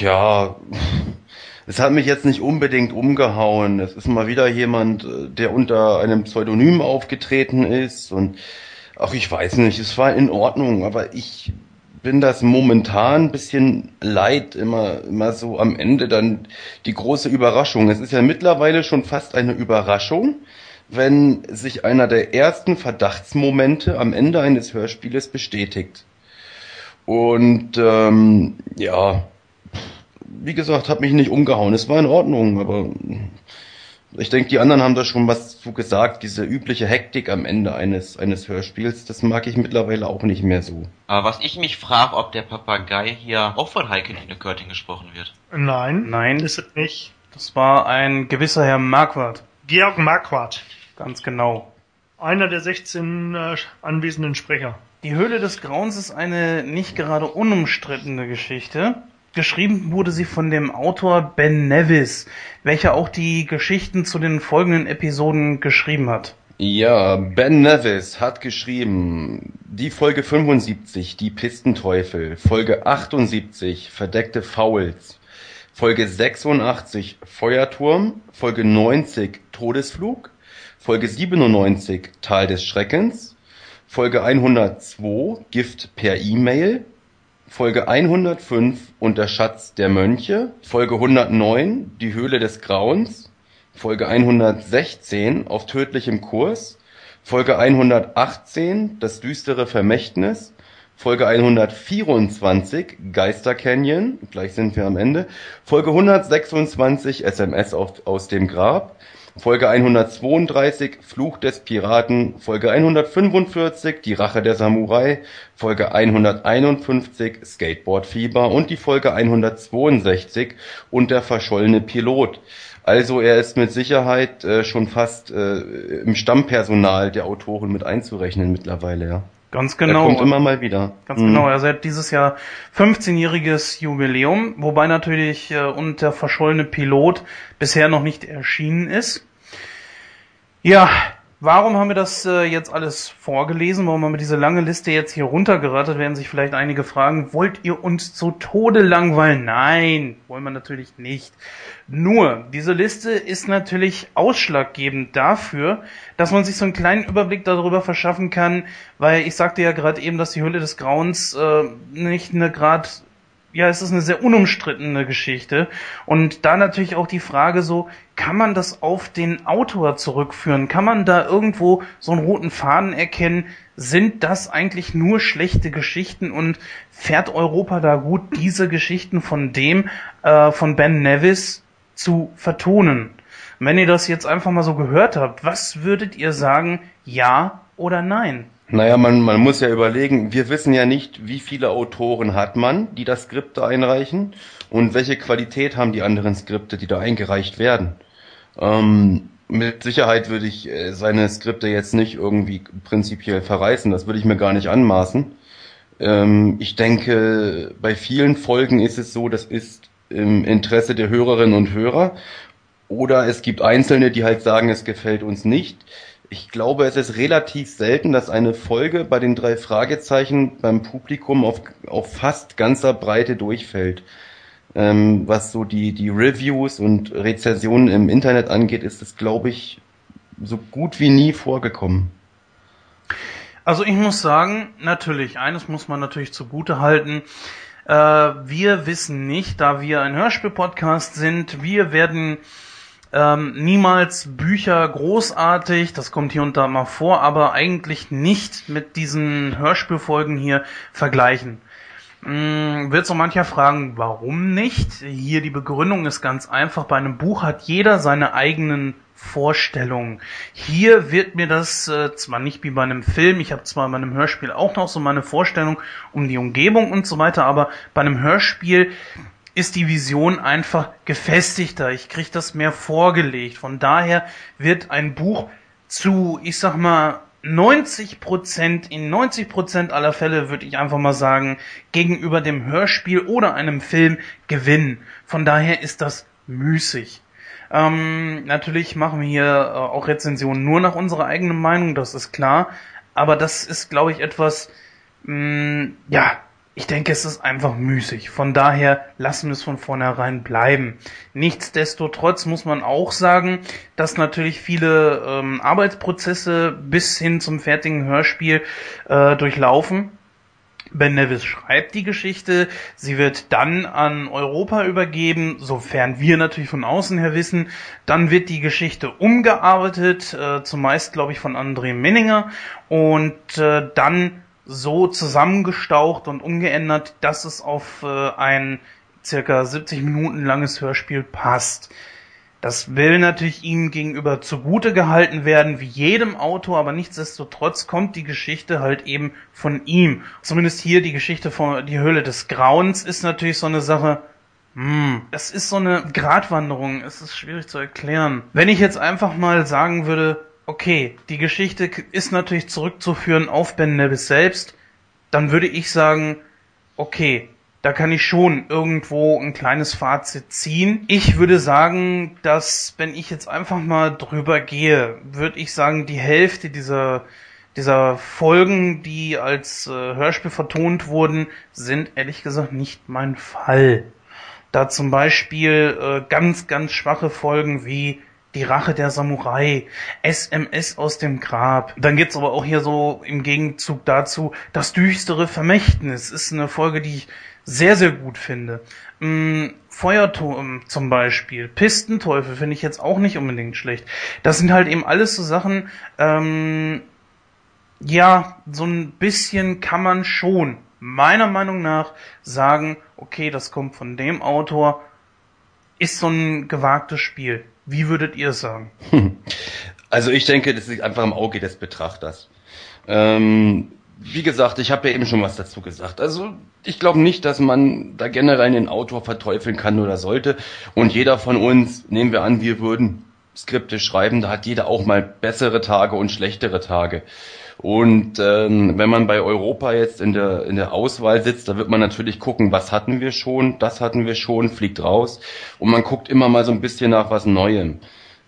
ja, es hat mich jetzt nicht unbedingt umgehauen. Es ist mal wieder jemand, äh, der unter einem Pseudonym aufgetreten ist. Und ach, ich weiß nicht, es war in Ordnung, aber ich bin das momentan ein bisschen leid, immer, immer so am Ende dann die große Überraschung. Es ist ja mittlerweile schon fast eine Überraschung, wenn sich einer der ersten Verdachtsmomente am Ende eines Hörspieles bestätigt. Und ähm, ja, wie gesagt, hat mich nicht umgehauen. Es war in Ordnung, aber ich denke, die anderen haben da schon was zu gesagt. Diese übliche Hektik am Ende eines, eines Hörspiels, das mag ich mittlerweile auch nicht mehr so. Aber was ich mich frage, ob der Papagei hier auch von Heike Körting gesprochen wird. Nein. Nein. Ist es nicht. Das war ein gewisser Herr Marquardt. Georg Marquardt. Ganz genau. Einer der 16 äh, anwesenden Sprecher. Die Höhle des Grauens ist eine nicht gerade unumstrittene Geschichte. Geschrieben wurde sie von dem Autor Ben Nevis, welcher auch die Geschichten zu den folgenden Episoden geschrieben hat. Ja, Ben Nevis hat geschrieben, die Folge 75, die Pistenteufel, Folge 78, verdeckte Fouls, Folge 86, Feuerturm, Folge 90, Todesflug, Folge 97, Tal des Schreckens, Folge 102, Gift per E-Mail, Folge 105 und der Schatz der Mönche, Folge 109 Die Höhle des Grauens, Folge 116 Auf tödlichem Kurs, Folge 118 Das düstere Vermächtnis, Folge 124 Geister Canyon, gleich sind wir am Ende, Folge 126 SMS auf, aus dem Grab, Folge 132 Fluch des Piraten, Folge 145 Die Rache der Samurai, Folge 151 Skateboardfieber und die Folge 162 Und der verschollene Pilot. Also er ist mit Sicherheit äh, schon fast äh, im Stammpersonal der Autoren mit einzurechnen mittlerweile, ja. Ganz Er genau. kommt immer mal wieder. Ganz Mhm. genau, er hat dieses Jahr 15-jähriges Jubiläum, wobei natürlich äh, und der verschollene Pilot bisher noch nicht erschienen ist. Ja, warum haben wir das äh, jetzt alles vorgelesen? Warum haben wir diese lange Liste jetzt hier runtergerattert? Werden sich vielleicht einige fragen, wollt ihr uns zu Tode langweilen? Nein, wollen wir natürlich nicht. Nur, diese Liste ist natürlich ausschlaggebend dafür, dass man sich so einen kleinen Überblick darüber verschaffen kann, weil ich sagte ja gerade eben, dass die Hülle des Grauens äh, nicht eine gerade ja, es ist eine sehr unumstrittene Geschichte. Und da natürlich auch die Frage so, kann man das auf den Autor zurückführen? Kann man da irgendwo so einen roten Faden erkennen? Sind das eigentlich nur schlechte Geschichten und fährt Europa da gut, diese Geschichten von dem, äh, von Ben Nevis zu vertonen? Wenn ihr das jetzt einfach mal so gehört habt, was würdet ihr sagen, ja oder nein? Naja, man, man muss ja überlegen, wir wissen ja nicht, wie viele Autoren hat man, die das Skript da einreichen und welche Qualität haben die anderen Skripte, die da eingereicht werden. Ähm, mit Sicherheit würde ich äh, seine Skripte jetzt nicht irgendwie prinzipiell verreißen, das würde ich mir gar nicht anmaßen. Ähm, ich denke, bei vielen Folgen ist es so, das ist im Interesse der Hörerinnen und Hörer. Oder es gibt Einzelne, die halt sagen, es gefällt uns nicht. Ich glaube, es ist relativ selten, dass eine Folge bei den drei Fragezeichen beim Publikum auf, auf fast ganzer Breite durchfällt. Ähm, was so die, die Reviews und Rezensionen im Internet angeht, ist es, glaube ich, so gut wie nie vorgekommen. Also ich muss sagen, natürlich, eines muss man natürlich zugute halten. Äh, wir wissen nicht, da wir ein Hörspiel-Podcast sind, wir werden ähm, niemals Bücher großartig, das kommt hier und da mal vor, aber eigentlich nicht mit diesen Hörspielfolgen hier vergleichen. Mm, Wird so mancher fragen, warum nicht? Hier die Begründung ist ganz einfach. Bei einem Buch hat jeder seine eigenen Vorstellungen. Hier wird mir das äh, zwar nicht wie bei einem Film, ich habe zwar bei einem Hörspiel auch noch so meine Vorstellung um die Umgebung und so weiter, aber bei einem Hörspiel ist die Vision einfach gefestigter. Ich krieg das mehr vorgelegt. Von daher wird ein Buch zu, ich sag mal, 90 Prozent, in 90 Prozent aller Fälle würde ich einfach mal sagen, gegenüber dem Hörspiel oder einem Film gewinnen. Von daher ist das müßig. Ähm, natürlich machen wir hier äh, auch Rezensionen nur nach unserer eigenen Meinung, das ist klar. Aber das ist, glaube ich, etwas, mh, ja, ich denke, es ist einfach müßig. Von daher lassen wir es von vornherein bleiben. Nichtsdestotrotz muss man auch sagen, dass natürlich viele ähm, Arbeitsprozesse bis hin zum fertigen Hörspiel äh, durchlaufen. Ben Nevis schreibt die Geschichte, sie wird dann an Europa übergeben, sofern wir natürlich von außen her wissen. Dann wird die Geschichte umgearbeitet, äh, zumeist glaube ich von André Menninger und äh, dann so zusammengestaucht und umgeändert, dass es auf äh, ein circa 70 Minuten langes Hörspiel passt. Das will natürlich ihm gegenüber zugute gehalten werden, wie jedem Autor, aber nichtsdestotrotz kommt die Geschichte halt eben von ihm. Zumindest hier die Geschichte von Die Höhle des Grauens ist natürlich so eine Sache, hm, das ist so eine Gratwanderung, es ist schwierig zu erklären. Wenn ich jetzt einfach mal sagen würde, okay, die Geschichte ist natürlich zurückzuführen auf Ben Nevis selbst, dann würde ich sagen, okay, da kann ich schon irgendwo ein kleines Fazit ziehen. Ich würde sagen, dass wenn ich jetzt einfach mal drüber gehe, würde ich sagen, die Hälfte dieser dieser Folgen, die als äh, Hörspiel vertont wurden, sind ehrlich gesagt nicht mein Fall. Da zum Beispiel äh, ganz, ganz schwache Folgen wie die Rache der Samurai, SMS aus dem Grab. Dann gibt's aber auch hier so im Gegenzug dazu das düstere Vermächtnis. Ist eine Folge, die ich sehr, sehr gut finde. Mm, Feuerturm zum Beispiel, Pistenteufel finde ich jetzt auch nicht unbedingt schlecht. Das sind halt eben alles so Sachen, ähm, ja, so ein bisschen kann man schon meiner Meinung nach sagen, okay, das kommt von dem Autor, ist so ein gewagtes Spiel. Wie würdet ihr es sagen? Also ich denke, das liegt einfach im Auge des Betrachters. Ähm, wie gesagt, ich habe ja eben schon was dazu gesagt. Also ich glaube nicht, dass man da generell den Autor verteufeln kann oder sollte. Und jeder von uns, nehmen wir an, wir würden Skripte schreiben, da hat jeder auch mal bessere Tage und schlechtere Tage. Und ähm, wenn man bei Europa jetzt in der, in der Auswahl sitzt, da wird man natürlich gucken, was hatten wir schon, das hatten wir schon, fliegt raus. Und man guckt immer mal so ein bisschen nach was Neuem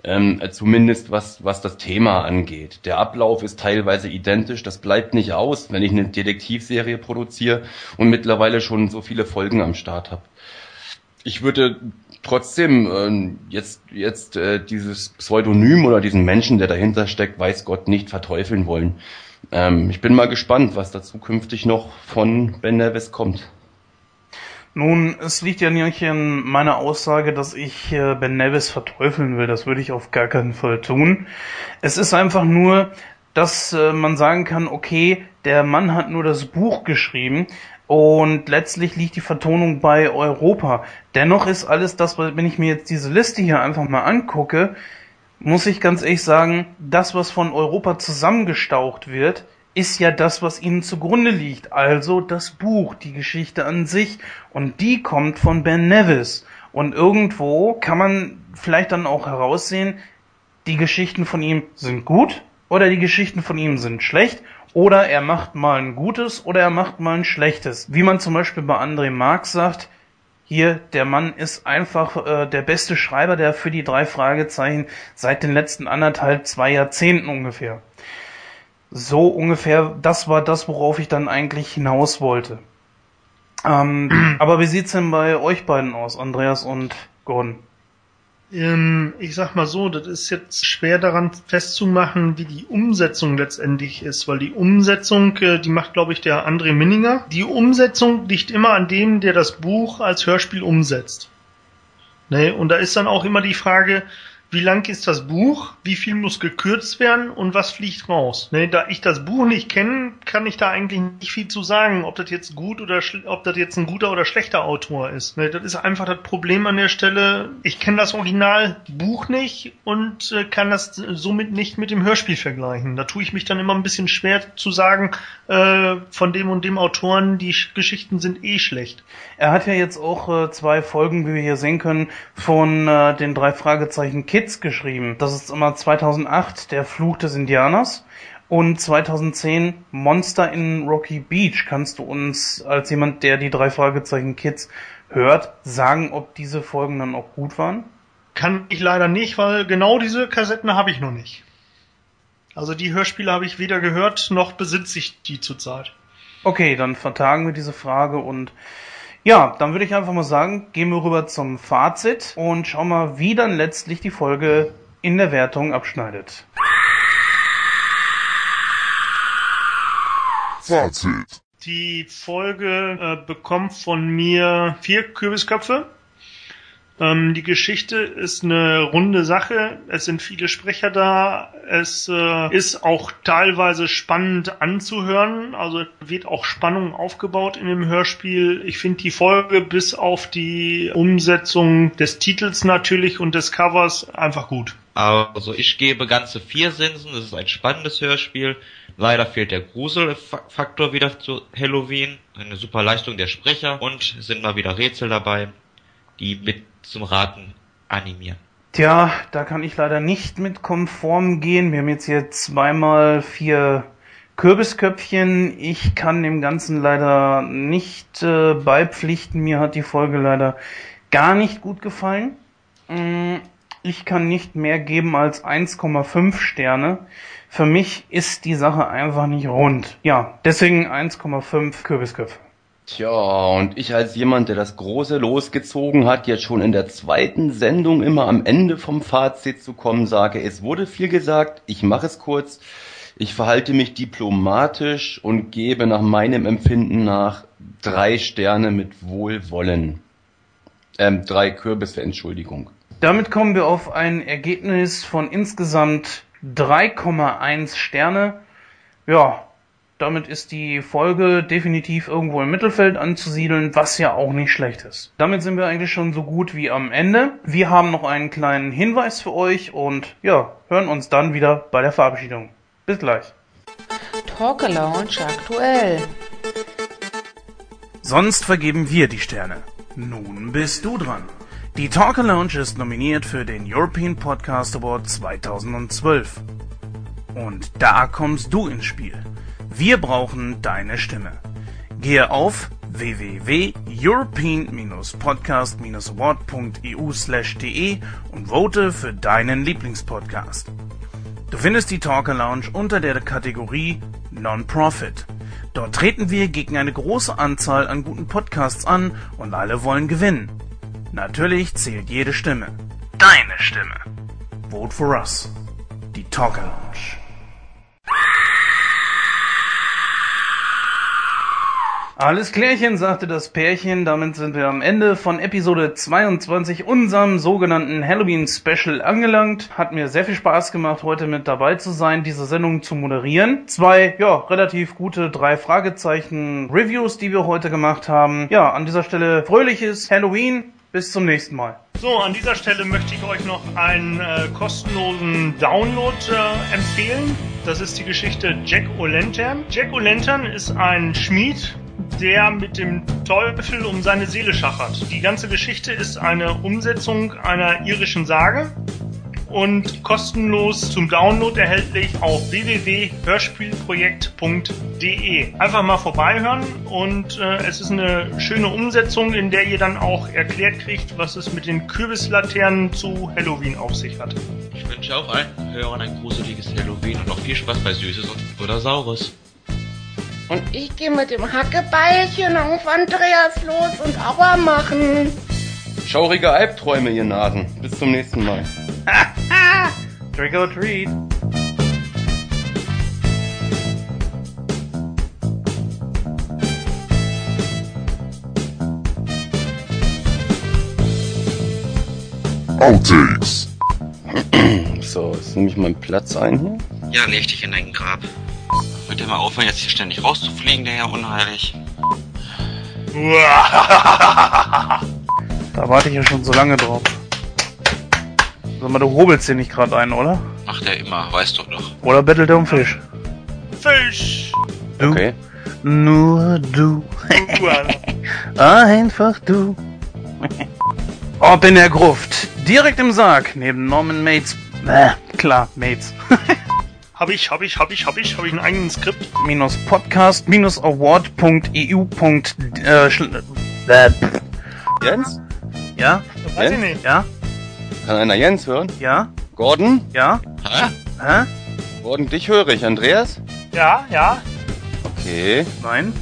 ähm, zumindest was, was das Thema angeht. Der Ablauf ist teilweise identisch, das bleibt nicht aus, wenn ich eine Detektivserie produziere und mittlerweile schon so viele Folgen am Start habe. Ich würde trotzdem äh, jetzt, jetzt äh, dieses Pseudonym oder diesen Menschen, der dahinter steckt, weiß Gott nicht verteufeln wollen. Ähm, ich bin mal gespannt, was da zukünftig noch von Ben Nevis kommt. Nun, es liegt ja nicht in meiner Aussage, dass ich äh, Ben Nevis verteufeln will. Das würde ich auf gar keinen Fall tun. Es ist einfach nur, dass äh, man sagen kann, okay, der Mann hat nur das Buch geschrieben und letztlich liegt die Vertonung bei Europa. Dennoch ist alles das, wenn ich mir jetzt diese Liste hier einfach mal angucke, muss ich ganz ehrlich sagen, das, was von Europa zusammengestaucht wird, ist ja das, was ihnen zugrunde liegt, also das Buch, die Geschichte an sich. Und die kommt von Ben Nevis. Und irgendwo kann man vielleicht dann auch heraussehen, die Geschichten von ihm sind gut oder die Geschichten von ihm sind schlecht oder er macht mal ein gutes oder er macht mal ein schlechtes. Wie man zum Beispiel bei André Marx sagt, hier, der Mann ist einfach äh, der beste Schreiber, der für die drei Fragezeichen seit den letzten anderthalb, zwei Jahrzehnten ungefähr so ungefähr, das war das, worauf ich dann eigentlich hinaus wollte. Ähm, aber wie sieht's denn bei euch beiden aus, Andreas und Gordon? Ähm, ich sag mal so, das ist jetzt schwer daran festzumachen, wie die Umsetzung letztendlich ist, weil die Umsetzung, äh, die macht, glaube ich, der André Minninger. Die Umsetzung liegt immer an dem, der das Buch als Hörspiel umsetzt. Ne? Und da ist dann auch immer die Frage, wie lang ist das Buch, wie viel muss gekürzt werden und was fliegt raus. Ne, da ich das Buch nicht kenne, kann ich da eigentlich nicht viel zu sagen, ob das jetzt gut oder ob das jetzt ein guter oder schlechter Autor ist. Ne, das ist einfach das Problem an der Stelle. Ich kenne das Originalbuch nicht und äh, kann das somit nicht mit dem Hörspiel vergleichen. Da tue ich mich dann immer ein bisschen schwer zu sagen, äh, von dem und dem Autoren, die Geschichten sind eh schlecht. Er hat ja jetzt auch äh, zwei Folgen, wie wir hier sehen können, von äh, den drei Fragezeichen Kids geschrieben. Das ist immer 2008 Der Fluch des Indianers und 2010 Monster in Rocky Beach. Kannst du uns als jemand, der die drei Fragezeichen Kids hört, sagen, ob diese Folgen dann auch gut waren? Kann ich leider nicht, weil genau diese Kassetten habe ich noch nicht. Also die Hörspiele habe ich weder gehört, noch besitze ich die zurzeit. Okay, dann vertagen wir diese Frage und ja, dann würde ich einfach mal sagen, gehen wir rüber zum Fazit und schauen mal, wie dann letztlich die Folge in der Wertung abschneidet. Fazit. Die Folge äh, bekommt von mir vier Kürbisköpfe. Ähm, die Geschichte ist eine runde Sache. Es sind viele Sprecher da. Es äh, ist auch teilweise spannend anzuhören. Also wird auch Spannung aufgebaut in dem Hörspiel. Ich finde die Folge bis auf die Umsetzung des Titels natürlich und des Covers einfach gut. Also ich gebe ganze vier Sensen. Es ist ein spannendes Hörspiel. Leider fehlt der Gruselfaktor wieder zu Halloween. Eine super Leistung der Sprecher und sind mal wieder Rätsel dabei, die mit zum Raten animieren. Tja, da kann ich leider nicht mit konform gehen. Wir haben jetzt hier zweimal vier Kürbisköpfchen. Ich kann dem Ganzen leider nicht äh, beipflichten. Mir hat die Folge leider gar nicht gut gefallen. Mm, Ich kann nicht mehr geben als 1,5 Sterne. Für mich ist die Sache einfach nicht rund. Ja, deswegen 1,5 Kürbisköpfe. Tja, und ich als jemand, der das große losgezogen hat, jetzt schon in der zweiten Sendung immer am Ende vom Fazit zu kommen, sage, es wurde viel gesagt, ich mache es kurz, ich verhalte mich diplomatisch und gebe nach meinem Empfinden nach drei Sterne mit Wohlwollen. Ähm, drei Kürbisse, Entschuldigung. Damit kommen wir auf ein Ergebnis von insgesamt 3,1 Sterne. Ja, damit ist die Folge definitiv irgendwo im Mittelfeld anzusiedeln, was ja auch nicht schlecht ist. Damit sind wir eigentlich schon so gut wie am Ende. Wir haben noch einen kleinen Hinweis für euch und ja, hören uns dann wieder bei der Verabschiedung. Bis gleich. Talk Lounge aktuell. Sonst vergeben wir die Sterne. Nun bist du dran. Die Talker Lounge ist nominiert für den European Podcast Award 2012. Und da kommst du ins Spiel. Wir brauchen deine Stimme. Gehe auf www.european-podcast-award.eu/de und vote für deinen Lieblingspodcast. Du findest die Talker Lounge unter der Kategorie Non-Profit. Dort treten wir gegen eine große Anzahl an guten Podcasts an und alle wollen gewinnen. Natürlich zählt jede Stimme. Deine Stimme. Vote for us. Die Talker Lounge. Alles klärchen, sagte das Pärchen. Damit sind wir am Ende von Episode 22, unserem sogenannten Halloween-Special angelangt. Hat mir sehr viel Spaß gemacht, heute mit dabei zu sein, diese Sendung zu moderieren. Zwei, ja, relativ gute drei Fragezeichen Reviews, die wir heute gemacht haben. Ja, an dieser Stelle fröhliches Halloween. Bis zum nächsten Mal. So, an dieser Stelle möchte ich euch noch einen äh, kostenlosen Download äh, empfehlen. Das ist die Geschichte Jack O'Lantern. Jack O'Lantern ist ein Schmied, der mit dem Teufel um seine Seele schachert. Die ganze Geschichte ist eine Umsetzung einer irischen Sage und kostenlos zum Download erhältlich auf www.hörspielprojekt.de. Einfach mal vorbeihören und äh, es ist eine schöne Umsetzung, in der ihr dann auch erklärt kriegt, was es mit den Kürbislaternen zu Halloween auf sich hat. Ich wünsche auch allen Hörern ein gruseliges Halloween und noch viel Spaß bei Süßes oder Saures. Und ich gehe mit dem Hackebeilchen auf Andreas los und Aua machen. Schaurige Albträume, ihr Nasen. Bis zum nächsten Mal. Trick or treat. Outtakes. So, jetzt nehme ich meinen Platz ein hier. Ja, leg dich in dein Grab. Wird der mal aufhören, jetzt hier ständig rauszufliegen, der Herr Unheilig? Da warte ich ja schon so lange drauf. Sag mal, du hobelst den nicht gerade ein, oder? Macht er immer, weißt du doch. Oder bettelt er um Fisch? Fisch! Du, Okay. nur du, einfach du. Ob in der Gruft, direkt im Sarg, neben Norman Mates. Äh, klar, Mates. Hab ich, hab ich, hab ich, hab ich, hab ich einen eigenen Skript? minus podcast minus award.eu. Äh, äh. Jens? ja, Weiß ich Jens? nicht. ja, Kann einer Jens hören? ja, Gordon? ja, Hä? hä? Gordon, dich höre ich. Andreas? Ja, ja. Okay. Nein.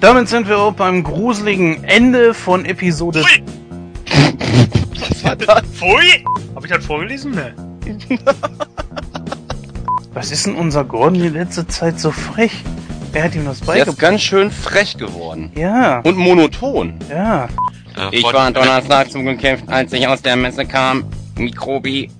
Damit sind wir auch beim gruseligen Ende von Episode. Ui. Was war das? Pfui! Hab ich das vorgelesen? Ne. Was ist denn unser Gordon die letzte Zeit so frech? Er hat ihm das Der ist beigebracht. ganz schön frech geworden. Ja, Und monoton. ja. Äh, Ich war Donnerstag zum Gekämpft, als ich aus der Messe kam. Mikrobi.